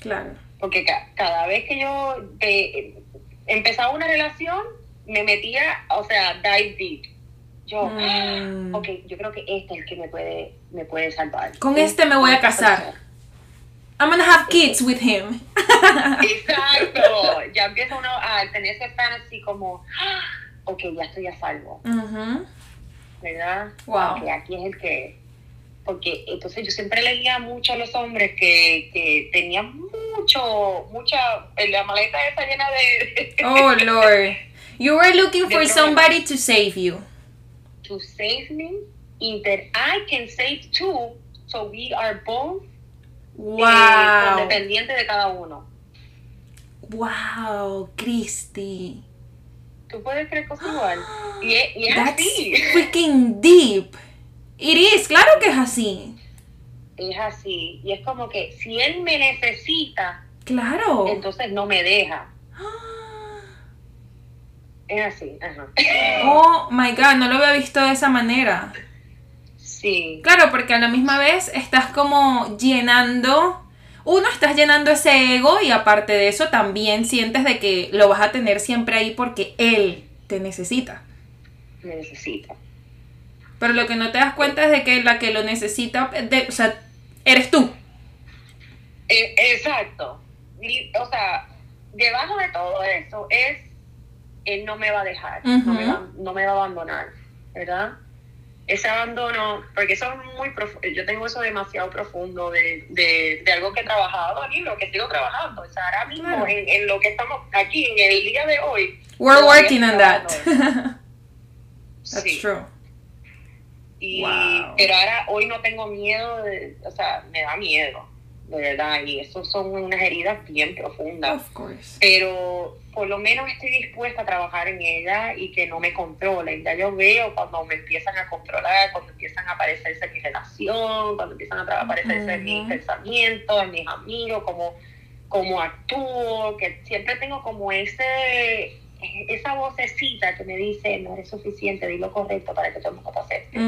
Claro. Porque ca- cada vez que yo eh, empezaba una relación, me metía, o sea, dive deep. Yo, Mm. ok, yo creo que este es el que me puede, me puede salvar. Con este me voy a casar. I'm gonna have kids with him. Exacto. Ya empieza uno a tener ese fantasy como, "Ah, ok, ya estoy a salvo, Ujú. ¿verdad? Wow. Aquí es el que... porque entonces yo siempre leía mucho a los hombres que, que tenían mucho, mucha, la maleta esa llena de... Oh, Lord. You were looking for somebody to save you. To save me, and that I can save too, so we are both wow. eh, dependientes de cada uno. Wow, Christy. Tú puedes creer cosas igual. Y es, y es That's así. freaking deep. It is, claro que es así. Es así. Y es como que si él me necesita, Claro. entonces no me deja. Es así. Ajá. Oh my god, no lo había visto de esa manera. Sí. Claro, porque a la misma vez estás como llenando. Uno, estás llenando ese ego y aparte de eso también sientes de que lo vas a tener siempre ahí porque él te necesita. Me necesita. Pero lo que no te das cuenta es de que la que lo necesita, de- o sea, eres tú. Eh, exacto. Y, O sea, debajo de todo eso es, él no me va a dejar, no, me va, no me va a abandonar, ¿verdad? Ese abandono, porque eso es muy profundo, yo tengo eso demasiado profundo de, de, de algo que he trabajado y lo que sigo trabajando. O sea, ahora mismo Claro. en, en lo que estamos aquí, en el día de hoy. We're working on that. That's Sí. true. Y, Wow. Pero ahora, hoy no tengo miedo, de, o sea, me da miedo, verdad, y eso son unas heridas bien profundas. Of course. Pero por lo menos estoy dispuesta a trabajar en ella y que no me controlen. Ya yo veo cuando me empiezan a controlar, cuando empiezan a aparecerse mi relación, cuando empiezan a aparecerse mis pensamientos, en mis amigos, como, como actúo, que siempre tengo como ese esa vocecita que me dice no eres suficiente, di lo correcto para que todo el mundo te acepte.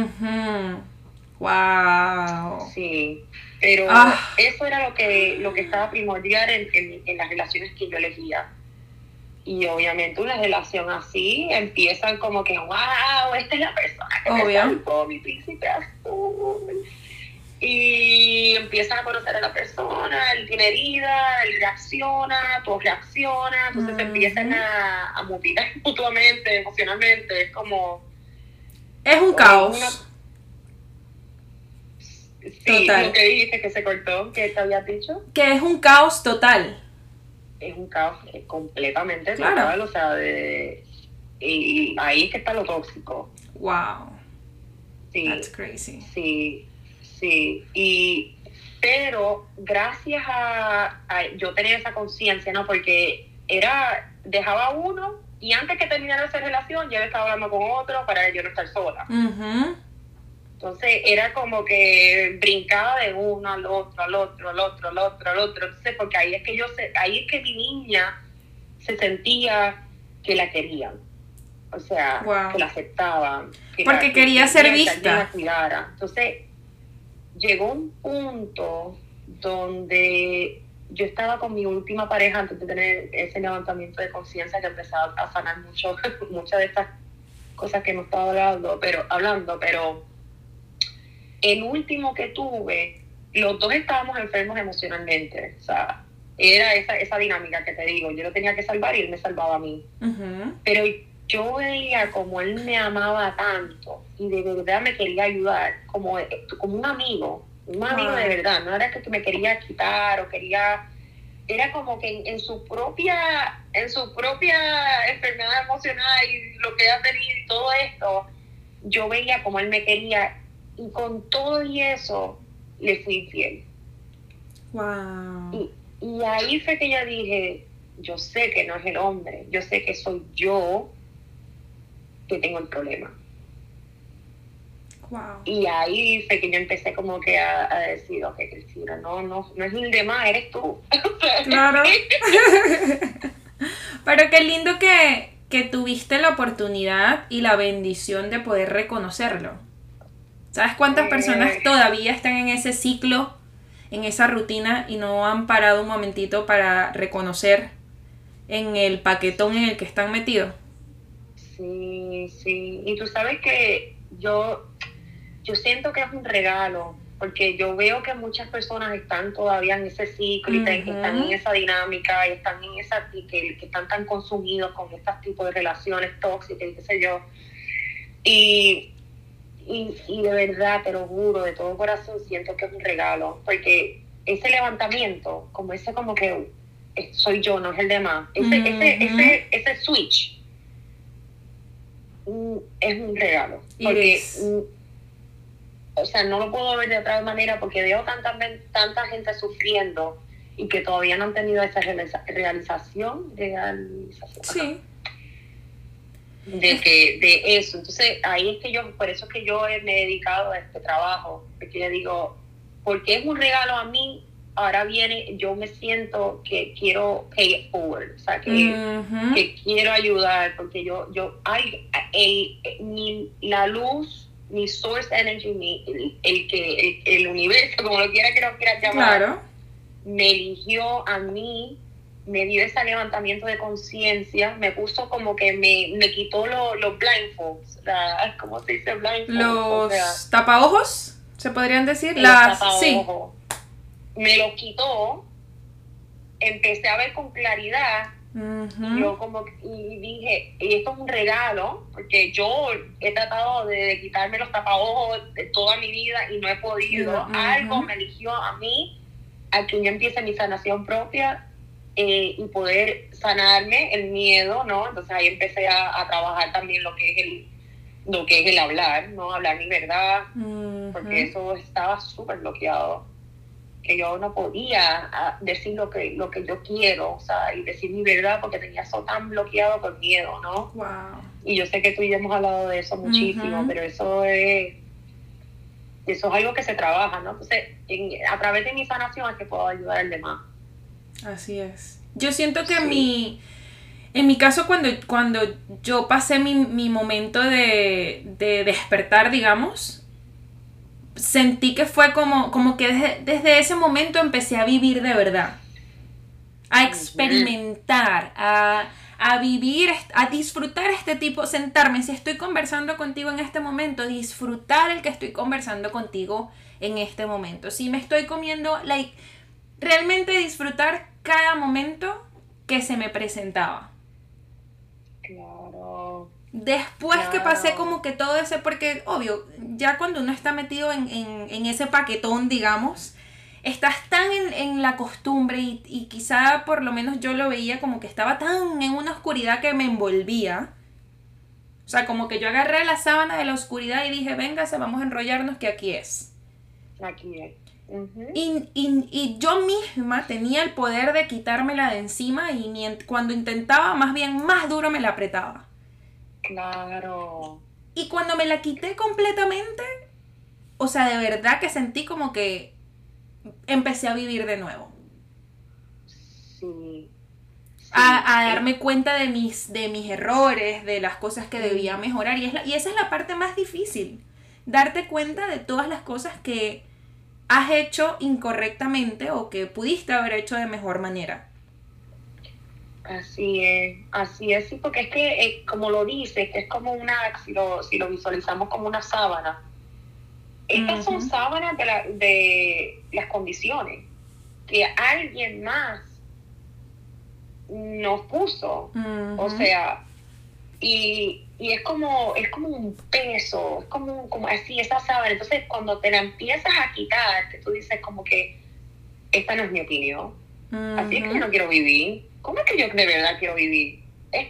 Wow. Sí, pero Ah. eso era lo que, lo que estaba primordial en, en- en las relaciones que yo elegía. Y obviamente una relación así empiezan como que, wow, esta es la persona que me Obvio. salvó, mi príncipe azul. Y empiezan a conocer a la persona, él tiene herida, él reacciona, tú reaccionas, entonces se Ujú. empiezan a, a mutilar mutuamente, emocionalmente, es como... Es un Una- caos. Sí, Total. lo que dijiste que se cortó, que te habías dicho. Que es un caos total. es un caos completamente Claro. total, o sea, de, y ahí es que está lo tóxico. Wow. Sí, That's crazy. sí, sí. Y, pero gracias a, a yo tener esa conciencia, ¿no? Porque era, dejaba uno y antes que terminara esa relación ya estaba hablando con otro para yo no estar sola. Ujú. Entonces era como que brincaba de uno al otro, al otro, al otro, al otro, al otro. Entonces, porque ahí es que yo se, ahí es que mi niña se sentía que la querían. O sea, Wow. que la aceptaban. que Porque la- quería que ser que vista. la cuidara. Entonces, llegó un punto donde yo estaba con mi última pareja antes de tener ese levantamiento de conciencia que empezaba a sanar mucho, muchas de estas cosas que hemos estado hablando, pero hablando, pero el último que tuve, los dos estábamos enfermos emocionalmente. O sea, era esa, esa dinámica que te digo. Yo lo tenía que salvar y él me salvaba a mí. Pero yo veía como él me amaba tanto y de verdad me quería ayudar, como, como un amigo, un amigo de verdad. No era que me quería quitar o quería. Era como que en, en su propia en su propia enfermedad emocional y lo que ha tenido y todo esto, yo veía como él me quería y con todo y eso le fui infiel. Wow. Y, y ahí fue que yo dije, yo sé que no es el hombre, yo sé que soy yo que tengo el problema. Wow. Y ahí fue que yo empecé como que a, a decir, ok, Cristina, no, no, no es el demás, eres tú. Claro. Pero qué lindo que, que tuviste la oportunidad y la bendición de poder reconocerlo. ¿Sabes cuántas personas Eh. todavía están en ese ciclo, en esa rutina y no han parado un momentito para reconocer en el paquetón en el que están metidos? Sí, sí. Y tú sabes que yo, yo siento que es un regalo, porque yo veo que muchas personas están todavía en ese ciclo y están en esa dinámica y están en esa que, que están tan consumidos con estos tipos de relaciones tóxicas y qué sé yo. Y, Y, y de verdad, te lo juro, de todo corazón, siento que es un regalo, porque ese levantamiento, como ese como que eh, soy yo, no es el demás, ese, ese, ese, ese switch mm, es un regalo. Porque, mm, o sea, no lo puedo ver de otra manera porque veo tanta, tanta gente sufriendo y que todavía no han tenido esa realización, realización sí. De que de eso. Entonces, ahí es que yo, por eso es que yo me he dedicado a este trabajo, porque yo digo, porque es un regalo a mí, ahora viene, yo me siento que quiero pay it forward, o sea, que, que quiero ayudar, porque yo, yo, hay, el, la luz, mi source energy, mi, el, que, el, universo, como lo quiera que lo quiera llamar, me eligió a mí, me dio ese levantamiento de conciencia, me puso como que me, me quitó los blindfolds, ¿cómo se dice blindfolds? Los tapaojos, se podrían decir, las, sí me lo quitó, empecé a ver con claridad. Yo como y dije, y esto es un regalo, porque yo he tratado de, quitarme los tapaojos de toda mi vida y no he podido. Algo me eligió a mí, a que yo empiece mi sanación propia eh, y poder sanarme el miedo, ¿no? Entonces ahí empecé a, trabajar también lo que es el lo que es el hablar, ¿no? Hablar mi verdad, porque eso estaba súper bloqueado que yo no podía ah, decir lo que, lo que yo quiero, o sea, y decir mi verdad porque tenía eso tan bloqueado por miedo, ¿no? Wow. Y yo sé que tú y yo hemos hablado de eso muchísimo, pero eso es, eso es algo que se trabaja, ¿no? Entonces, a través de mi sanación es que puedo ayudar al demás. Así es. Yo siento que mi, en mi caso, cuando, cuando yo pasé mi, mi momento de, de despertar, digamos, sentí que fue como, como que desde, ese momento empecé a vivir de verdad, a experimentar, a, a, vivir, a disfrutar este tipo, sentarme, si estoy conversando contigo en este momento, disfrutar el que estoy conversando contigo en este momento. Si me estoy comiendo, like, realmente disfrutar cada momento que se me presentaba. Claro. Después que pasé como que todo ese, porque obvio, ya cuando uno está metido en, ese paquetón, digamos, estás tan en, la costumbre y, y, quizá por lo menos yo lo veía como que estaba tan en una oscuridad que me envolvía. O sea, como que yo agarré la sábana de la oscuridad y dije, véngase, vamos a enrollarnos que aquí es. Aquí es. Y, y, yo misma tenía el poder de quitármela de encima y cuando intentaba, más bien más duro me la apretaba. Claro. Y cuando me la quité completamente, o sea, de verdad que sentí como que empecé a vivir de nuevo. Sí. a, darme cuenta de mis, de mis errores, de las cosas que debía mejorar. Y, es y esa es la parte más difícil. Darte cuenta de todas las cosas que has hecho incorrectamente o que pudiste haber hecho de mejor manera. Así es, así es, sí, porque es que, eh, como lo dice, que es como una, si lo, si lo visualizamos como una sábana, estas son sábanas de, la, de las condiciones que alguien más nos puso, o sea, y, y, es como es como un peso, es como, como así esa sábana, entonces cuando te la empiezas a quitar, que tú dices como que esta no es mi opinión, así es que yo no quiero vivir, ¿cómo es que yo de verdad quiero vivir?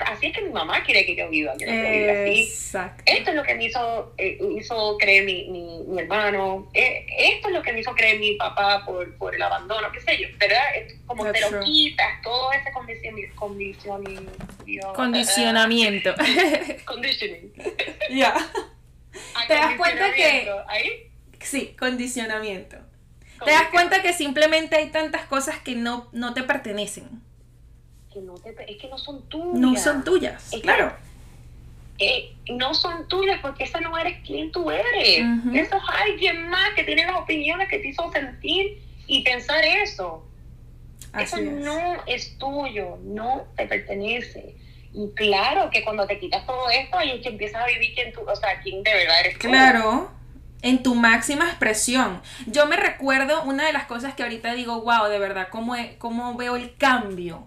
Así es que mi mamá quiere que yo viva, yo no vivir así. Exacto. Esto es lo que me hizo, eh, hizo creer mi, mi, mi hermano, eh, esto es lo que me hizo creer mi papá por, por el abandono, qué sé yo, ¿verdad? como te lo quitas, todo ese condicion, condicionamiento. Conditioning. Ya. ¿Te das cuenta que... ¿Ahí? Sí, condicionamiento. Te das cuenta que simplemente hay tantas cosas que no, no te pertenecen que no te, es que no son tuyas. No son tuyas, claro. Eh, no son tuyas porque esa no eres quien tú eres. Eso es alguien más que tiene las opiniones que te hizo sentir y pensar eso. eso no es tuyo, no te pertenece. Y claro que cuando te quitas todo esto, ahí es que empiezas a vivir quien tú, o sea, quién de verdad eres tú. Claro, en tu máxima expresión. Yo me recuerdo una de las cosas que ahorita digo, wow, de verdad, cómo, cómo veo el cambio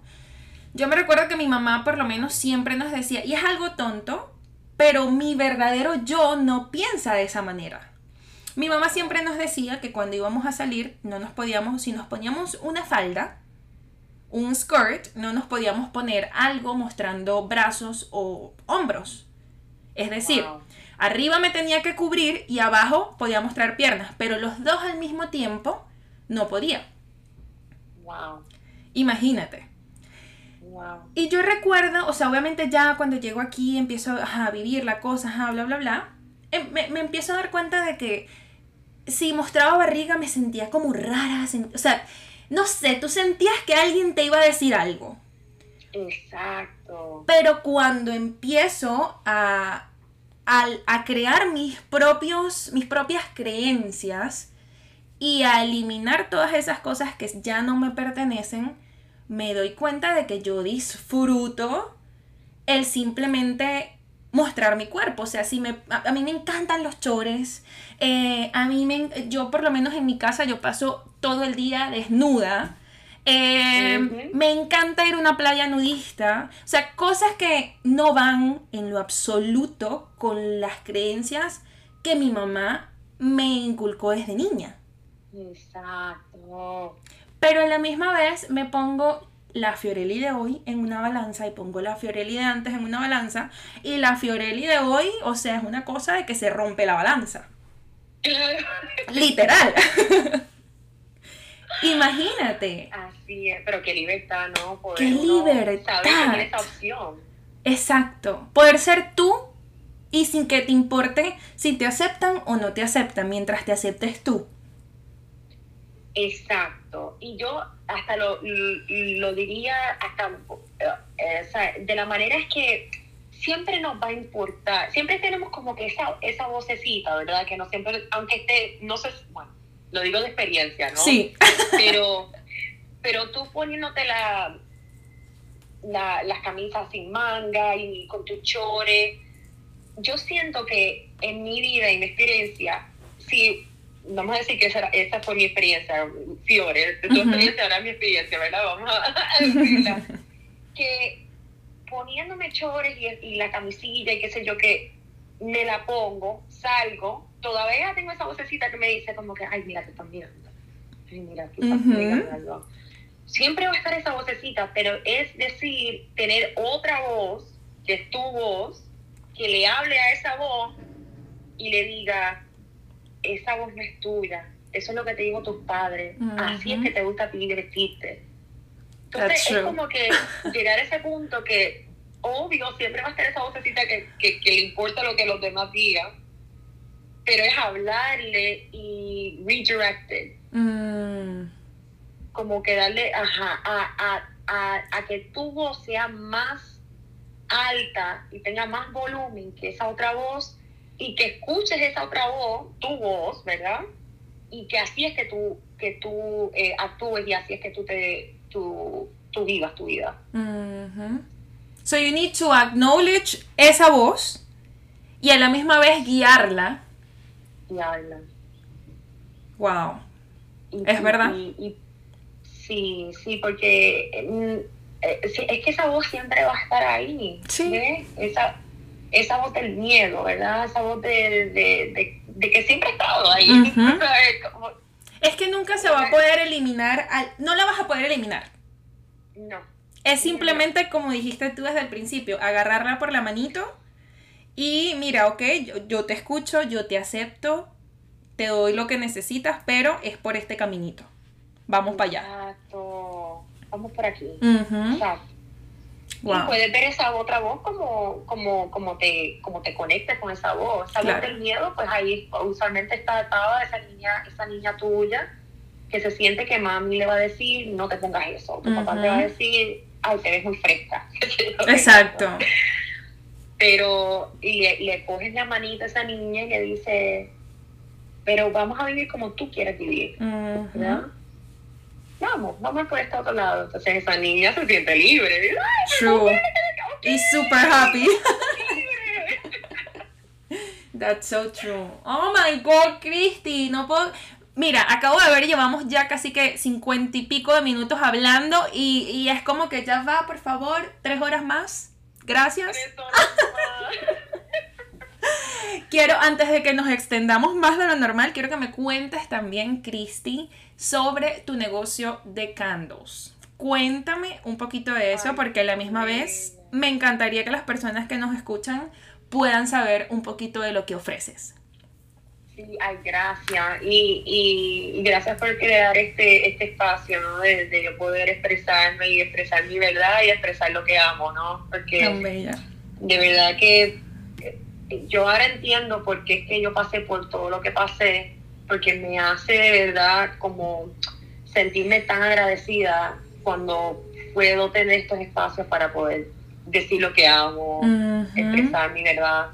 yo me recuerdo que mi mamá por lo menos siempre nos decía, y es algo tonto, pero mi verdadero yo no piensa de esa manera. Mi mamá siempre nos decía que cuando íbamos a salir no nos podíamos, si nos poníamos una falda, un skirt, no nos podíamos poner algo mostrando brazos o hombros. Es decir, Wow. arriba me tenía que cubrir y abajo podía mostrar piernas, pero los dos al mismo tiempo no podía. Wow, Imagínate. Wow. Y yo recuerdo, o sea, obviamente ya cuando llego aquí empiezo ajá, a vivir la cosa, ajá, bla, bla, bla, em- me, me empiezo a dar cuenta de que si mostraba barriga me sentía como rara, o sea, no sé, tú sentías que alguien te iba a decir algo. Exacto. Pero cuando empiezo a, al- a crear mis, propios, mis propias creencias y a eliminar todas esas cosas que ya no me pertenecen, me doy cuenta de que yo disfruto el simplemente mostrar mi cuerpo. O sea, si me, a, a mí me encantan los chores. eh, a mí me, yo por lo menos en mi casa yo paso todo el día desnuda. Eh, Ujú. Me encanta ir a una playa nudista. O sea, cosas que no van en lo absoluto con las creencias que mi mamá me inculcó desde niña. Exacto. Pero a la misma vez me pongo la Fiorelli de hoy en una balanza y pongo la Fiorelli de antes en una balanza. Y la Fiorelli de hoy, o sea, es una cosa de que se rompe la balanza. Literal. Imagínate. Así es, pero qué libertad, ¿no? Poder ¡Qué libertad! Saber que tiene esa opción. Exacto. Poder ser tú y sin que te importe si te aceptan o no te aceptan, mientras te aceptes tú. Exacto. Y yo hasta lo, lo diría hasta eh, de la manera es que siempre nos va a importar, siempre tenemos como que esa, esa vocecita, ¿verdad? Que no siempre, aunque esté, no sé, bueno, lo digo de experiencia, ¿no? Sí. Pero, pero tú poniéndote la, la, las camisas sin manga y con tus chores, yo siento que en mi vida y mi experiencia, si vamos a decir que esa, esa fue mi experiencia, Fiore, tu experiencia ahora es mi experiencia, ¿verdad? Vamos a decirla. que poniéndome chores y, y la camisilla y qué sé yo, que me la pongo, salgo, todavía tengo esa vocecita que me dice como que, ay, mira, te están mirando. Ay, mira, tú estás Ujú. mirando. Siempre va a estar esa vocecita, pero es decir, tener otra voz, que es tu voz, que le hable a esa voz y le diga, esa voz no es tuya, eso es lo que te digo tus padres, así es que te gusta a ti divertirte. Entonces es como que llegar a ese punto que, obvio, siempre va a estar esa vocecita que, que, que le importa lo que los demás digan, pero es hablarle y redirected, Mm, como que darle, ajá, a, a, a, a que tu voz sea más alta y tenga más volumen que esa otra voz y que escuches esa otra voz, tu voz, ¿verdad? Y que así es que tú, que tú eh, actúes y así es que tú, te, tú, tú vivas tu vida. mhm. So you need to acknowledge esa voz y a la misma vez guiarla. Habla. Wow. Y- Es y- verdad. y- sí, sí, porque mm, eh, es que esa voz siempre va a estar ahí. Sí. ¿ves? Esa, esa voz del miedo, ¿verdad? Esa voz de, de, de- de que siempre ha estado ahí. Es que nunca se va a poder eliminar, al- no la vas a poder eliminar. no. Es simplemente, como dijiste tú desde el principio, agarrarla por la manito y mira, ok, yo, yo te escucho, yo te acepto, te doy lo que necesitas, pero es por este caminito. Vamos para allá. Exacto. Vamos por aquí. Exacto. Y Wow. puedes ver esa otra voz como, como, como, te, como te conectes con esa voz. Esa Claro. voz del miedo, pues ahí usualmente está atada esa niña, esa niña tuya que se siente que mami le va a decir, no te pongas eso. Tu papá Ujú. te va a decir, ay, te ves muy fresca. Exacto. Pero y le, le coges la manita a esa niña y le dice, pero vamos a vivir como tú quieres vivir. ¿verdad? Vamos, vamos por este otro lado. Entonces esa niña se siente libre. True. Y super happy. That's so true. Oh my god, Christy, no puedo. Mira, acabo de ver, llevamos ya casi que cincuenta y pico de minutos hablando y, y es como que ya va, por favor, tres horas más. Gracias. Tres horas más. quiero, antes de que nos extendamos más de lo normal, quiero que me cuentes también, Cristi, sobre tu negocio de candles. Cuéntame un poquito de eso, porque a la misma vez me encantaría que las personas que nos escuchan puedan saber un poquito de lo que ofreces. Sí, ay, gracias. Y, y, gracias por crear este, este espacio, ¿no? De, de, poder expresarme y expresar mi verdad y expresar lo que amo, ¿no? Porque de verdad que yo ahora entiendo por qué es que yo pasé por todo lo que pasé, porque me hace de verdad como sentirme tan agradecida cuando puedo tener estos espacios para poder decir lo que amo, expresar mi verdad.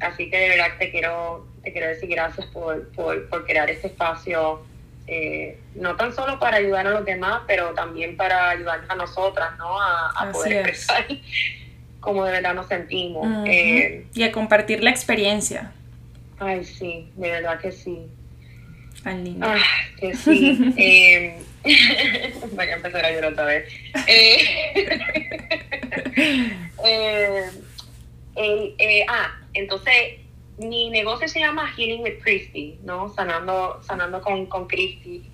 Así que de verdad te quiero, te quiero decir gracias por, por, por crear este espacio, eh, no tan solo para ayudar a los demás, pero también para ayudarnos a nosotras, ¿no? A, poder expresar cómo de verdad nos sentimos. Eh, y a compartir la experiencia. Ay, sí, de verdad que sí. Tan lindo. Ah, que sí. eh, Voy a empezar a llorar otra vez. Eh, eh, eh, ah, entonces mi negocio se llama Healing with Christy, ¿no? Sanando, sanando con, con Christy.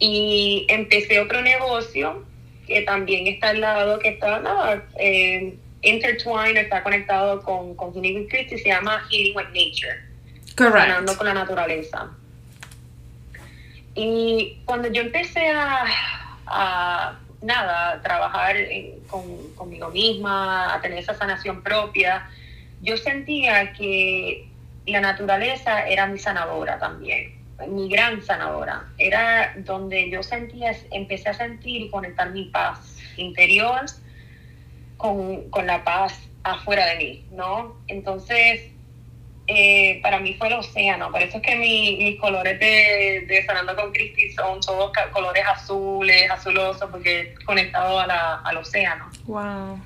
y empecé otro negocio que también está al lado, que está nada, intertwined, está conectado con, con Healing with Christy, se llama Healing with Nature. Correct. Sanando con la naturaleza. Y cuando yo empecé a, a nada, trabajar con, conmigo misma, a tener esa sanación propia, yo sentía que la naturaleza era mi sanadora también, mi gran sanadora. Era donde yo sentía, empecé a sentir y conectar mi paz interior con, con la paz afuera de mí, ¿no? Entonces, eh, para mí fue el océano. Por eso es que mis colores de, de Sanando con Cristi son todos colores azules, azulosos, porque conectado a la, al océano. Wow.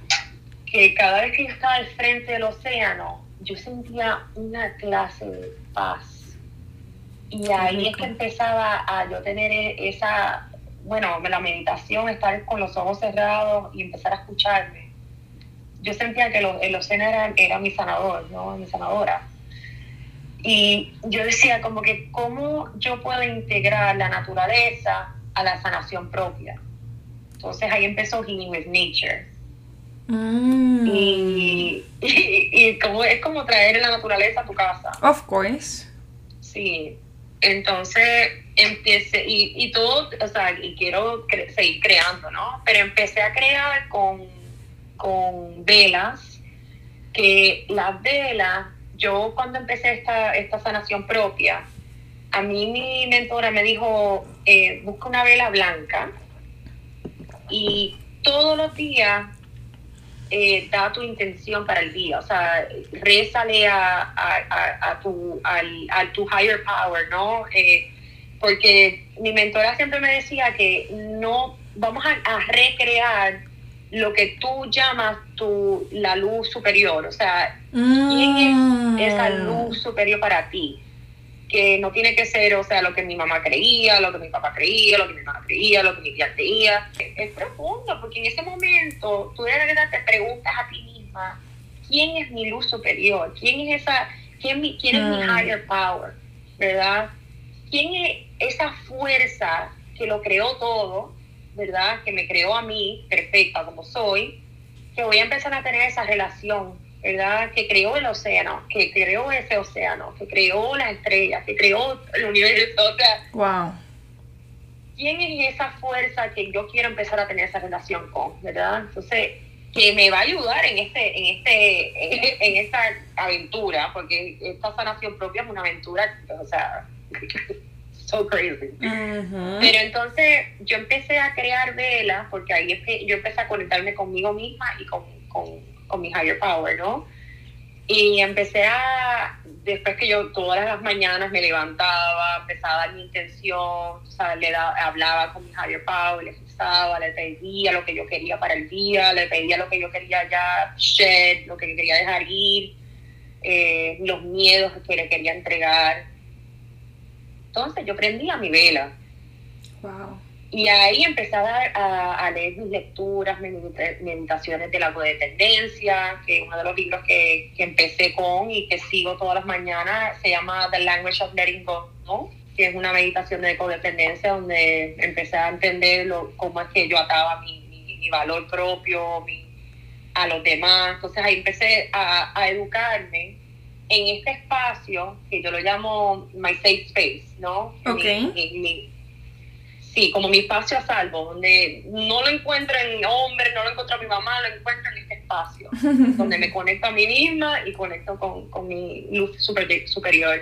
Que cada vez que yo estaba al frente del océano, yo sentía una clase de paz. Y ahí es que empezaba a yo tener esa, bueno, la meditación, estar con los ojos cerrados y empezar a escucharme. Yo sentía que el océano era, era mi sanador, ¿no? Mi sanadora y yo decía como que cómo yo puedo integrar la naturaleza a la sanación propia. Entonces ahí empezó Healing with Nature. Mm. Y, y, como, es como traer la naturaleza a tu casa. Of course. Sí. Entonces empecé, y, y todo, o sea, y quiero seguir creando, ¿no? Pero empecé a crear con, con velas, que las velas yo cuando empecé esta, esta sanación propia, a mí mi mentora me dijo, eh, busca una vela blanca y todos los días eh, da tu intención para el día, o sea, rézale a, a, a, tu, al, a tu higher power, ¿no? Eh, porque mi mentora siempre me decía que no vamos a, recrear lo que tú llamas tu, la luz superior, o sea, ¿quién es mm. esa luz superior para ti? Que no tiene que ser, o sea, lo que mi mamá creía, lo que mi papá creía, lo que mi mamá creía, lo que mi tía creía. Es, profundo, porque en ese momento tú de verdad te preguntas a ti misma, ¿quién es mi luz superior? ¿Quién es esa, quién, quién es mi mm. higher power? ¿Verdad? ¿Quién es esa fuerza que lo creó todo? ¿verdad? Que me creó a mí, perfecta como soy, que voy a empezar a tener esa relación, ¿verdad? Que creó el océano, que creó ese océano, que creó las estrellas, que creó el universo, o sea... Wow. ¿Quién es esa fuerza que yo quiero empezar a tener esa relación con, verdad? Entonces, que me va a ayudar en este en este en esta aventura porque esta sanación propia es una aventura o sea so crazy. Pero entonces yo empecé a crear velas, porque ahí es que yo empecé a conectarme conmigo misma y con, con, con mi higher power, ¿no? Y empecé a, después que yo todas las mañanas me levantaba, empezaba mi intención, o sea, le hablaba con mi higher power, le fixaba, le pedía lo que yo quería para el día, le pedía lo que yo quería ya shed, lo que quería dejar ir, eh, los miedos que le quería entregar. Entonces yo prendía mi vela. Wow. Y ahí empecé a, a, leer mis lecturas, mis meditaciones de la codependencia, que uno de los libros que, que, empecé con y que sigo todas las mañanas, se llama The Language of Letting Go, ¿no? que es una meditación de codependencia donde empecé a entender lo, cómo es que yo ataba mi, mi, valor propio a los demás. Entonces ahí empecé a, a educarme en este espacio que yo lo llamo my safe space, ¿no? Ok. Sí, como mi espacio a salvo, donde no lo encuentro en hombre, no lo encuentro a mi mamá, lo encuentro en este espacio, donde me conecto a mí misma y conecto con, con mi luz super, superior.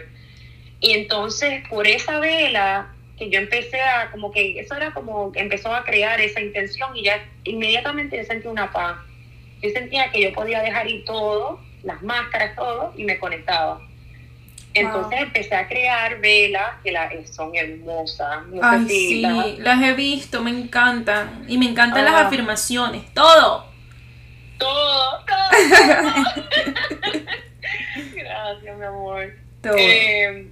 Y entonces, por esa vela que yo empecé a, como que eso era como, empezó a crear esa intención y ya inmediatamente yo sentí una paz. Yo sentía que yo podía dejar ir todo las máscaras, todo, y me conectaba. Entonces empecé a crear velas que la, son hermosas. Ay, sí, las he visto, me encantan. Y me encantan las ah. afirmaciones, todo. Todo, todo. Gracias, mi amor. Todo. Eh,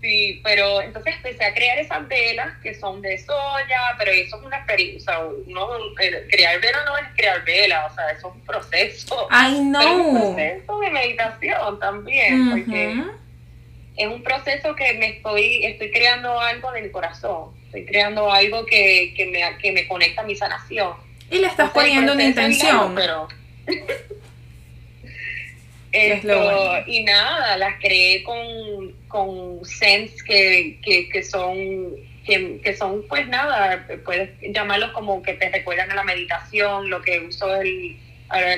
Sí, pero entonces empecé a crear esas velas que son de soya, pero eso es una experiencia, o sea, eh, crear vela no es crear vela, o sea, eso es un proceso. Ay, no. Es un proceso de meditación también, porque es un proceso que me estoy, estoy creando algo del corazón, estoy creando algo que, que, me, que me conecta a mi sanación. Y le estás poniendo una intención. pero... Esto, y nada, las creé con, con sense que, que, que son que, que, son pues nada, puedes llamarlos como que te recuerdan a la meditación, lo que uso el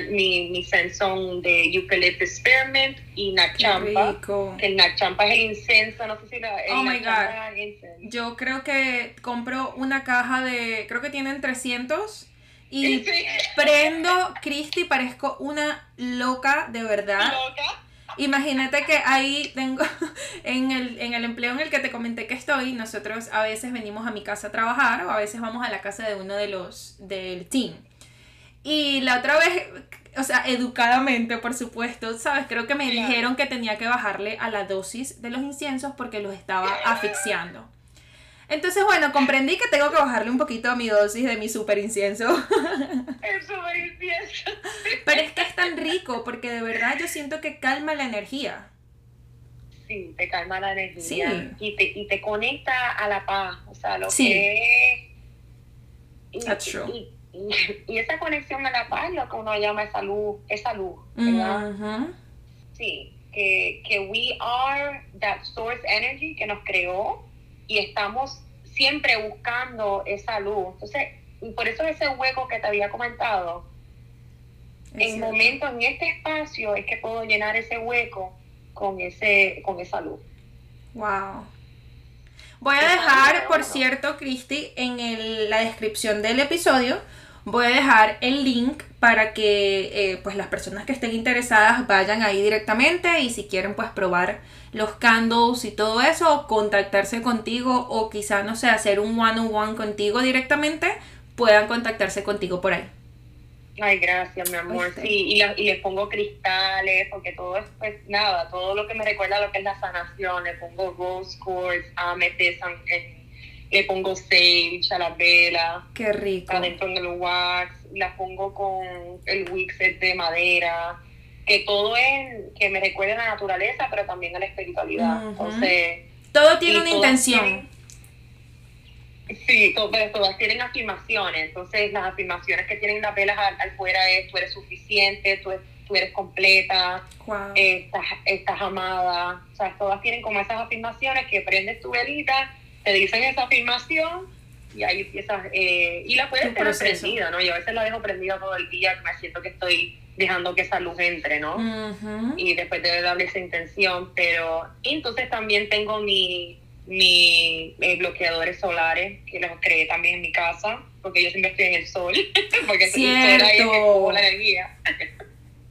mi, mi sense son de Eucalyptus Spearmint y Nachampa, que el Nachampa es el incenso, no sé si la, oh my God. Yo creo que compro una caja de, creo que tienen 300 y prendo Cristi, parezco una loca de verdad. Imagínate que ahí tengo, en el, en el empleo en el que te comenté que estoy, nosotros a veces venimos a mi casa a trabajar o a veces vamos a la casa de uno de los del team. Y la otra vez, o sea, educadamente, por supuesto, ¿sabes? Creo que me dijeron que tenía que bajarle a la dosis de los inciensos porque los estaba asfixiando. Entonces, bueno, comprendí que tengo que bajarle un poquito a mi dosis de mi super incienso. El super incienso. Pero es que es tan rico porque de verdad yo siento que calma la energía. Sí, te calma la energía. Y, te, y te conecta a la paz. O sea, lo que es. That's true. Y, esa conexión a la paz lo que uno llama esa luz, esa luz, ¿verdad? Sí, que, que we are that source energy que nos creó y estamos siempre buscando esa luz. Entonces, por eso ese hueco que te había comentado, en momentos, en este espacio, es que puedo llenar ese hueco con, ese, con esa luz. Wow. Voy a dejar, por cierto, Cristi, en la descripción del episodio, voy a dejar el link para que eh, pues las personas que estén interesadas vayan ahí directamente y si quieren pues probar los candles y todo eso, contactarse contigo o quizá, no sé, hacer un one-on-one contigo directamente, puedan contactarse contigo por ahí. Ay, gracias, mi amor. Sí, y, y les pongo cristales, porque todo es, pues nada, todo lo que me recuerda a lo que es la sanación. Le pongo rose quartz, amethyst, le pongo sage a la vela. Qué rico. Adentro en el wax, la pongo con el wixet de madera que todo es, que me recuerde a la naturaleza, pero también a la espiritualidad. Entonces... Todo tiene una intención. Sí, todas tienen afirmaciones. Entonces, las afirmaciones que tienen las velas al, fuera es, tú eres suficiente, tú, tú eres completa, estás, estás amada. O sea, todas tienen como esas afirmaciones que prendes tu velita, te dicen esa afirmación y ahí empiezas, eh, y la puedes tener prendida, ¿no? Yo a veces la dejo prendida todo el día, me siento que estoy dejando que esa luz entre, ¿no? Y después de darle esa intención, pero entonces también tengo mi, mi eh, bloqueadores solares que los creé también en mi casa, porque yo siempre estoy en el sol, porque Cierto. el sol ahí la energía.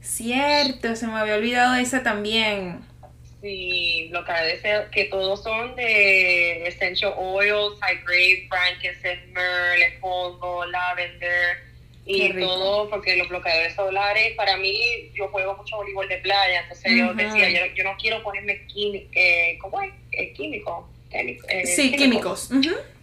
Cierto, se me había olvidado de esa también. Sí, bloqueadores que todos son de essential oils, high grade, frankincense, myrrh, le lavender, y todo, porque los bloqueadores solares, para mí, yo juego mucho voleibol de playa, entonces yo decía, yo, no quiero ponerme químico, eh, ¿cómo es? químico, eh, sí, químicos.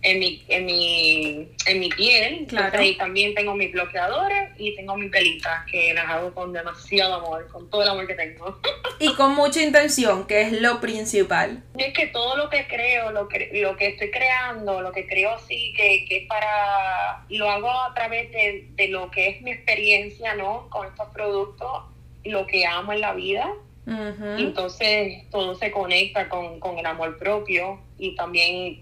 en, mi, en, mi, en mi piel. Claro. y también tengo mis bloqueadores y tengo mis pelitas, que las hago con demasiado amor, con todo el amor que tengo. y con mucha intención, que es lo principal. es que todo lo que creo, lo que, lo que estoy creando, lo que creo así, que, que es para, lo hago a través de, de lo que es mi experiencia, ¿no? Con estos productos, lo que amo en la vida entonces todo se conecta con, con, el amor propio y también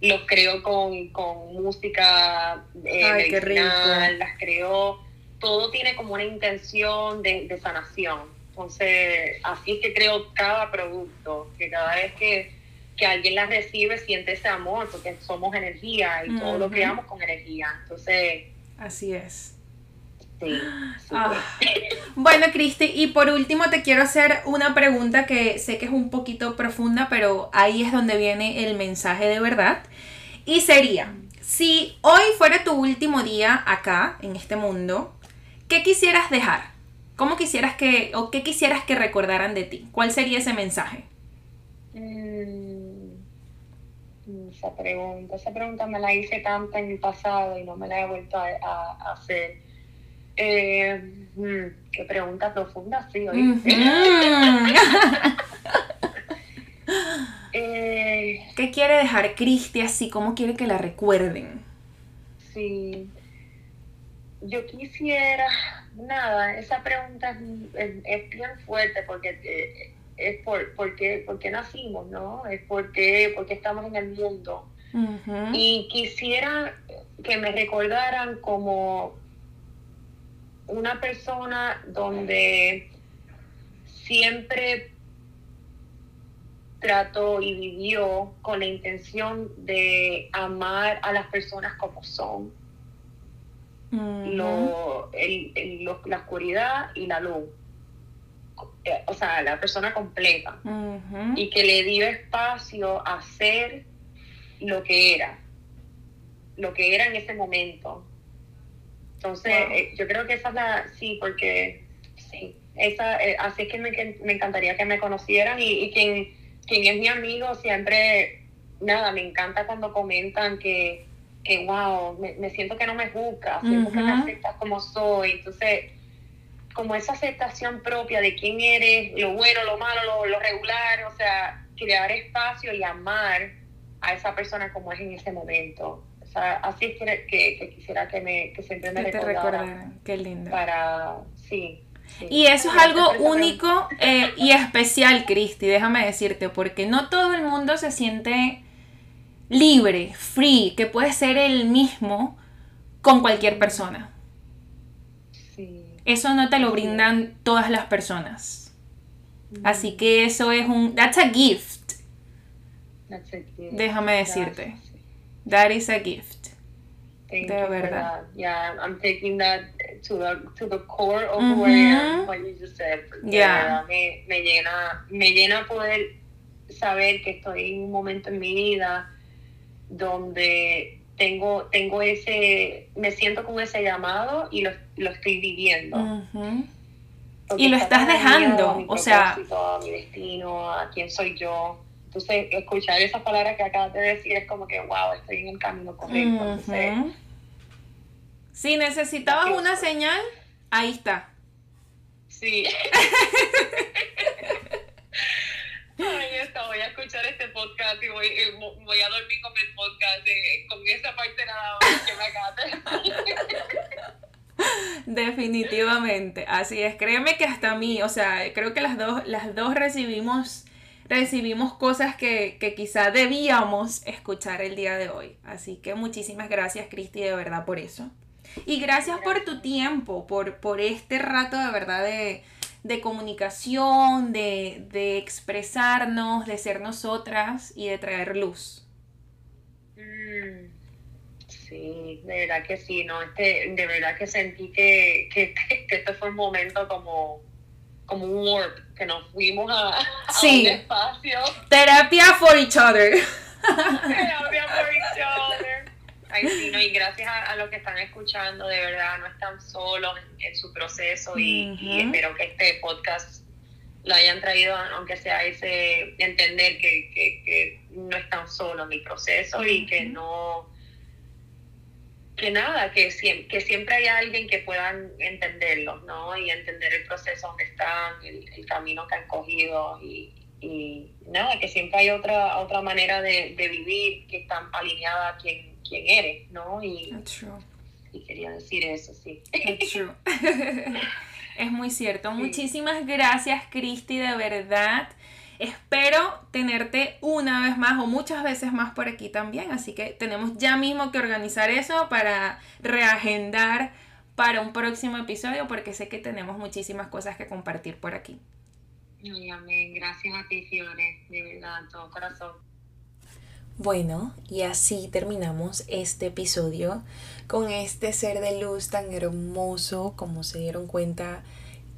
los creo con, con música eh, las creo, todo tiene como una intención de, de, sanación. Entonces, así es que creo cada producto, que cada vez que, que alguien la recibe siente ese amor, porque somos energía y todo lo creamos con energía. Entonces... Así es. Ah. Bueno, Cristi, y por último te quiero hacer una pregunta que sé que es un poquito profunda, pero ahí es donde viene el mensaje de verdad. Y sería, si hoy fuera tu último día acá, en este mundo, ¿qué quisieras dejar? ¿Cómo quisieras que, o qué quisieras que recordaran de ti? ¿Cuál sería ese mensaje? Mm, esa pregunta, esa pregunta me la hice tanto en el pasado y no me la he vuelto a hacer eh, mm, qué pregunta profunda, sí, eh, ¿Qué quiere dejar Cristi así? ¿Cómo quiere que la recuerden? Sí. Yo quisiera, nada, esa pregunta es, bien fuerte porque eh, es por, porque, porque nacimos, ¿no? Es porque, porque estamos en el mundo. Y quisiera que me recordaran como una persona donde siempre trató y vivió con la intención de amar a las personas como son. lo, la oscuridad y la luz. Eh, o sea, la persona completa. Y que le dio espacio a ser lo que era. Lo que era en ese momento. Entonces, eh, yo creo que esa es la, sí, porque sí, esa, eh, así es que me, me, encantaría que me conocieran y, quien, quien es mi amigo siempre, nada, me encanta cuando comentan que, que wow, me, siento que no me juzgas, siento que me aceptas como soy. Entonces, como esa aceptación propia de quién eres, lo bueno, lo malo, lo, lo regular, o sea, crear espacio y amar a esa persona como es en ese momento así es que, quisiera que, me, que siempre me que recordaran. Qué lindo. Para, sí. Y eso es algo único eh, y especial, Cristi, déjame decirte, porque no todo el mundo se siente libre, free, que puede ser el mismo con cualquier persona. Sí. Eso no te lo brindan todas las personas. Así que eso es un... That's a gift. That's a gift. Déjame decirte. That is a gift. Thank de verdad. Yeah, I'm taking that to the to the core of where I am, what you just said. Yeah. Me, me llena me llena poder saber que estoy en un momento en mi vida donde tengo tengo ese me siento con ese llamado y lo, lo estoy viviendo. Y lo estás dejando, o sea, mi destino, a quién soy yo entonces, escuchar esas palabras que acabas de decir es como que, wow, estoy en el camino correcto. si necesitabas una señal, ahí está. Sí. Ay, está, voy a escuchar este podcast y voy, voy a dormir con el podcast, eh, con esa parte nada más que me acabas de Definitivamente, así es. Créeme que hasta mí, o sea, creo que las dos, las dos recibimos recibimos cosas que, quizá debíamos escuchar el día de hoy. Así que muchísimas gracias, Cristi, de verdad por eso. Y gracias por tu tiempo, por, por este rato de verdad de, comunicación, de, expresarnos, de ser nosotras y de traer luz. Mm, sí, de verdad que sí, ¿no? Este, de verdad que sentí que, que, que este fue un momento como como un warp, que nos fuimos a, un espacio. Terapia for each other. Terapia for each other. Ay, sí, no, y gracias a, los que están escuchando, de verdad, no están solos en, su proceso y, espero que este podcast lo hayan traído, aunque sea ese entender que, que, que no están tan solo en mi proceso y que no que nada, que, que siempre hay alguien que puedan entenderlo, ¿no? Y entender el proceso donde están, el, camino que han cogido y, y, nada, que siempre hay otra, otra manera de, vivir que está alineada a quien, quien eres, ¿no? Y, y quería decir eso, sí. True. es muy cierto. Muchísimas gracias, Cristi, de verdad. Espero tenerte una vez más o muchas veces más por aquí también, así que tenemos ya mismo que organizar eso para reagendar para un próximo episodio porque sé que tenemos muchísimas cosas que compartir por aquí. Ay, amén. Gracias a ti, Fiore, de verdad, todo corazón. Bueno, y así terminamos este episodio con este ser de luz tan hermoso. Como se dieron cuenta,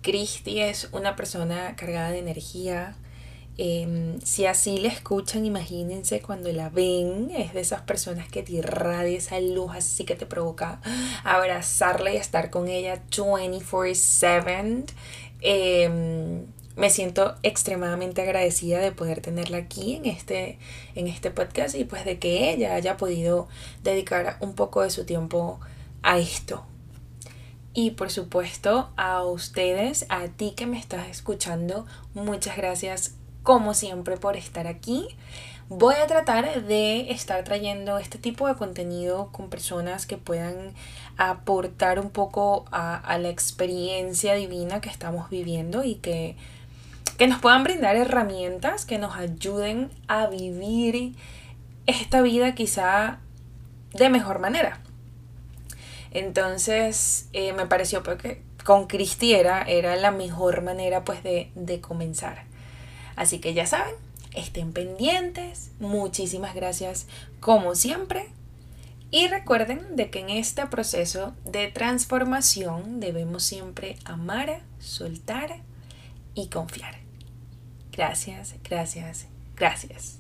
Cristi es una persona cargada de energía, Em, si así la escuchan, imagínense cuando la ven, es de esas personas que te irradia esa luz así que te provoca abrazarla y estar con ella 24/7. Em, me siento extremadamente agradecida de poder tenerla aquí en este, en este podcast y pues de que ella haya podido dedicar un poco de su tiempo a esto. Y por supuesto a ustedes, a ti que me estás escuchando, muchas gracias como siempre por estar aquí. Voy a tratar de estar trayendo este tipo de contenido con personas que puedan aportar un poco a, la experiencia divina que estamos viviendo y que, que nos puedan brindar herramientas que nos ayuden a vivir esta vida quizá de mejor manera. Entonces eh, me pareció que con Cristi era, la mejor manera pues de, de comenzar. Así que ya saben, estén pendientes. Muchísimas gracias como siempre. Y recuerden de que en este proceso de transformación debemos siempre amar, soltar y confiar. Gracias, gracias, gracias.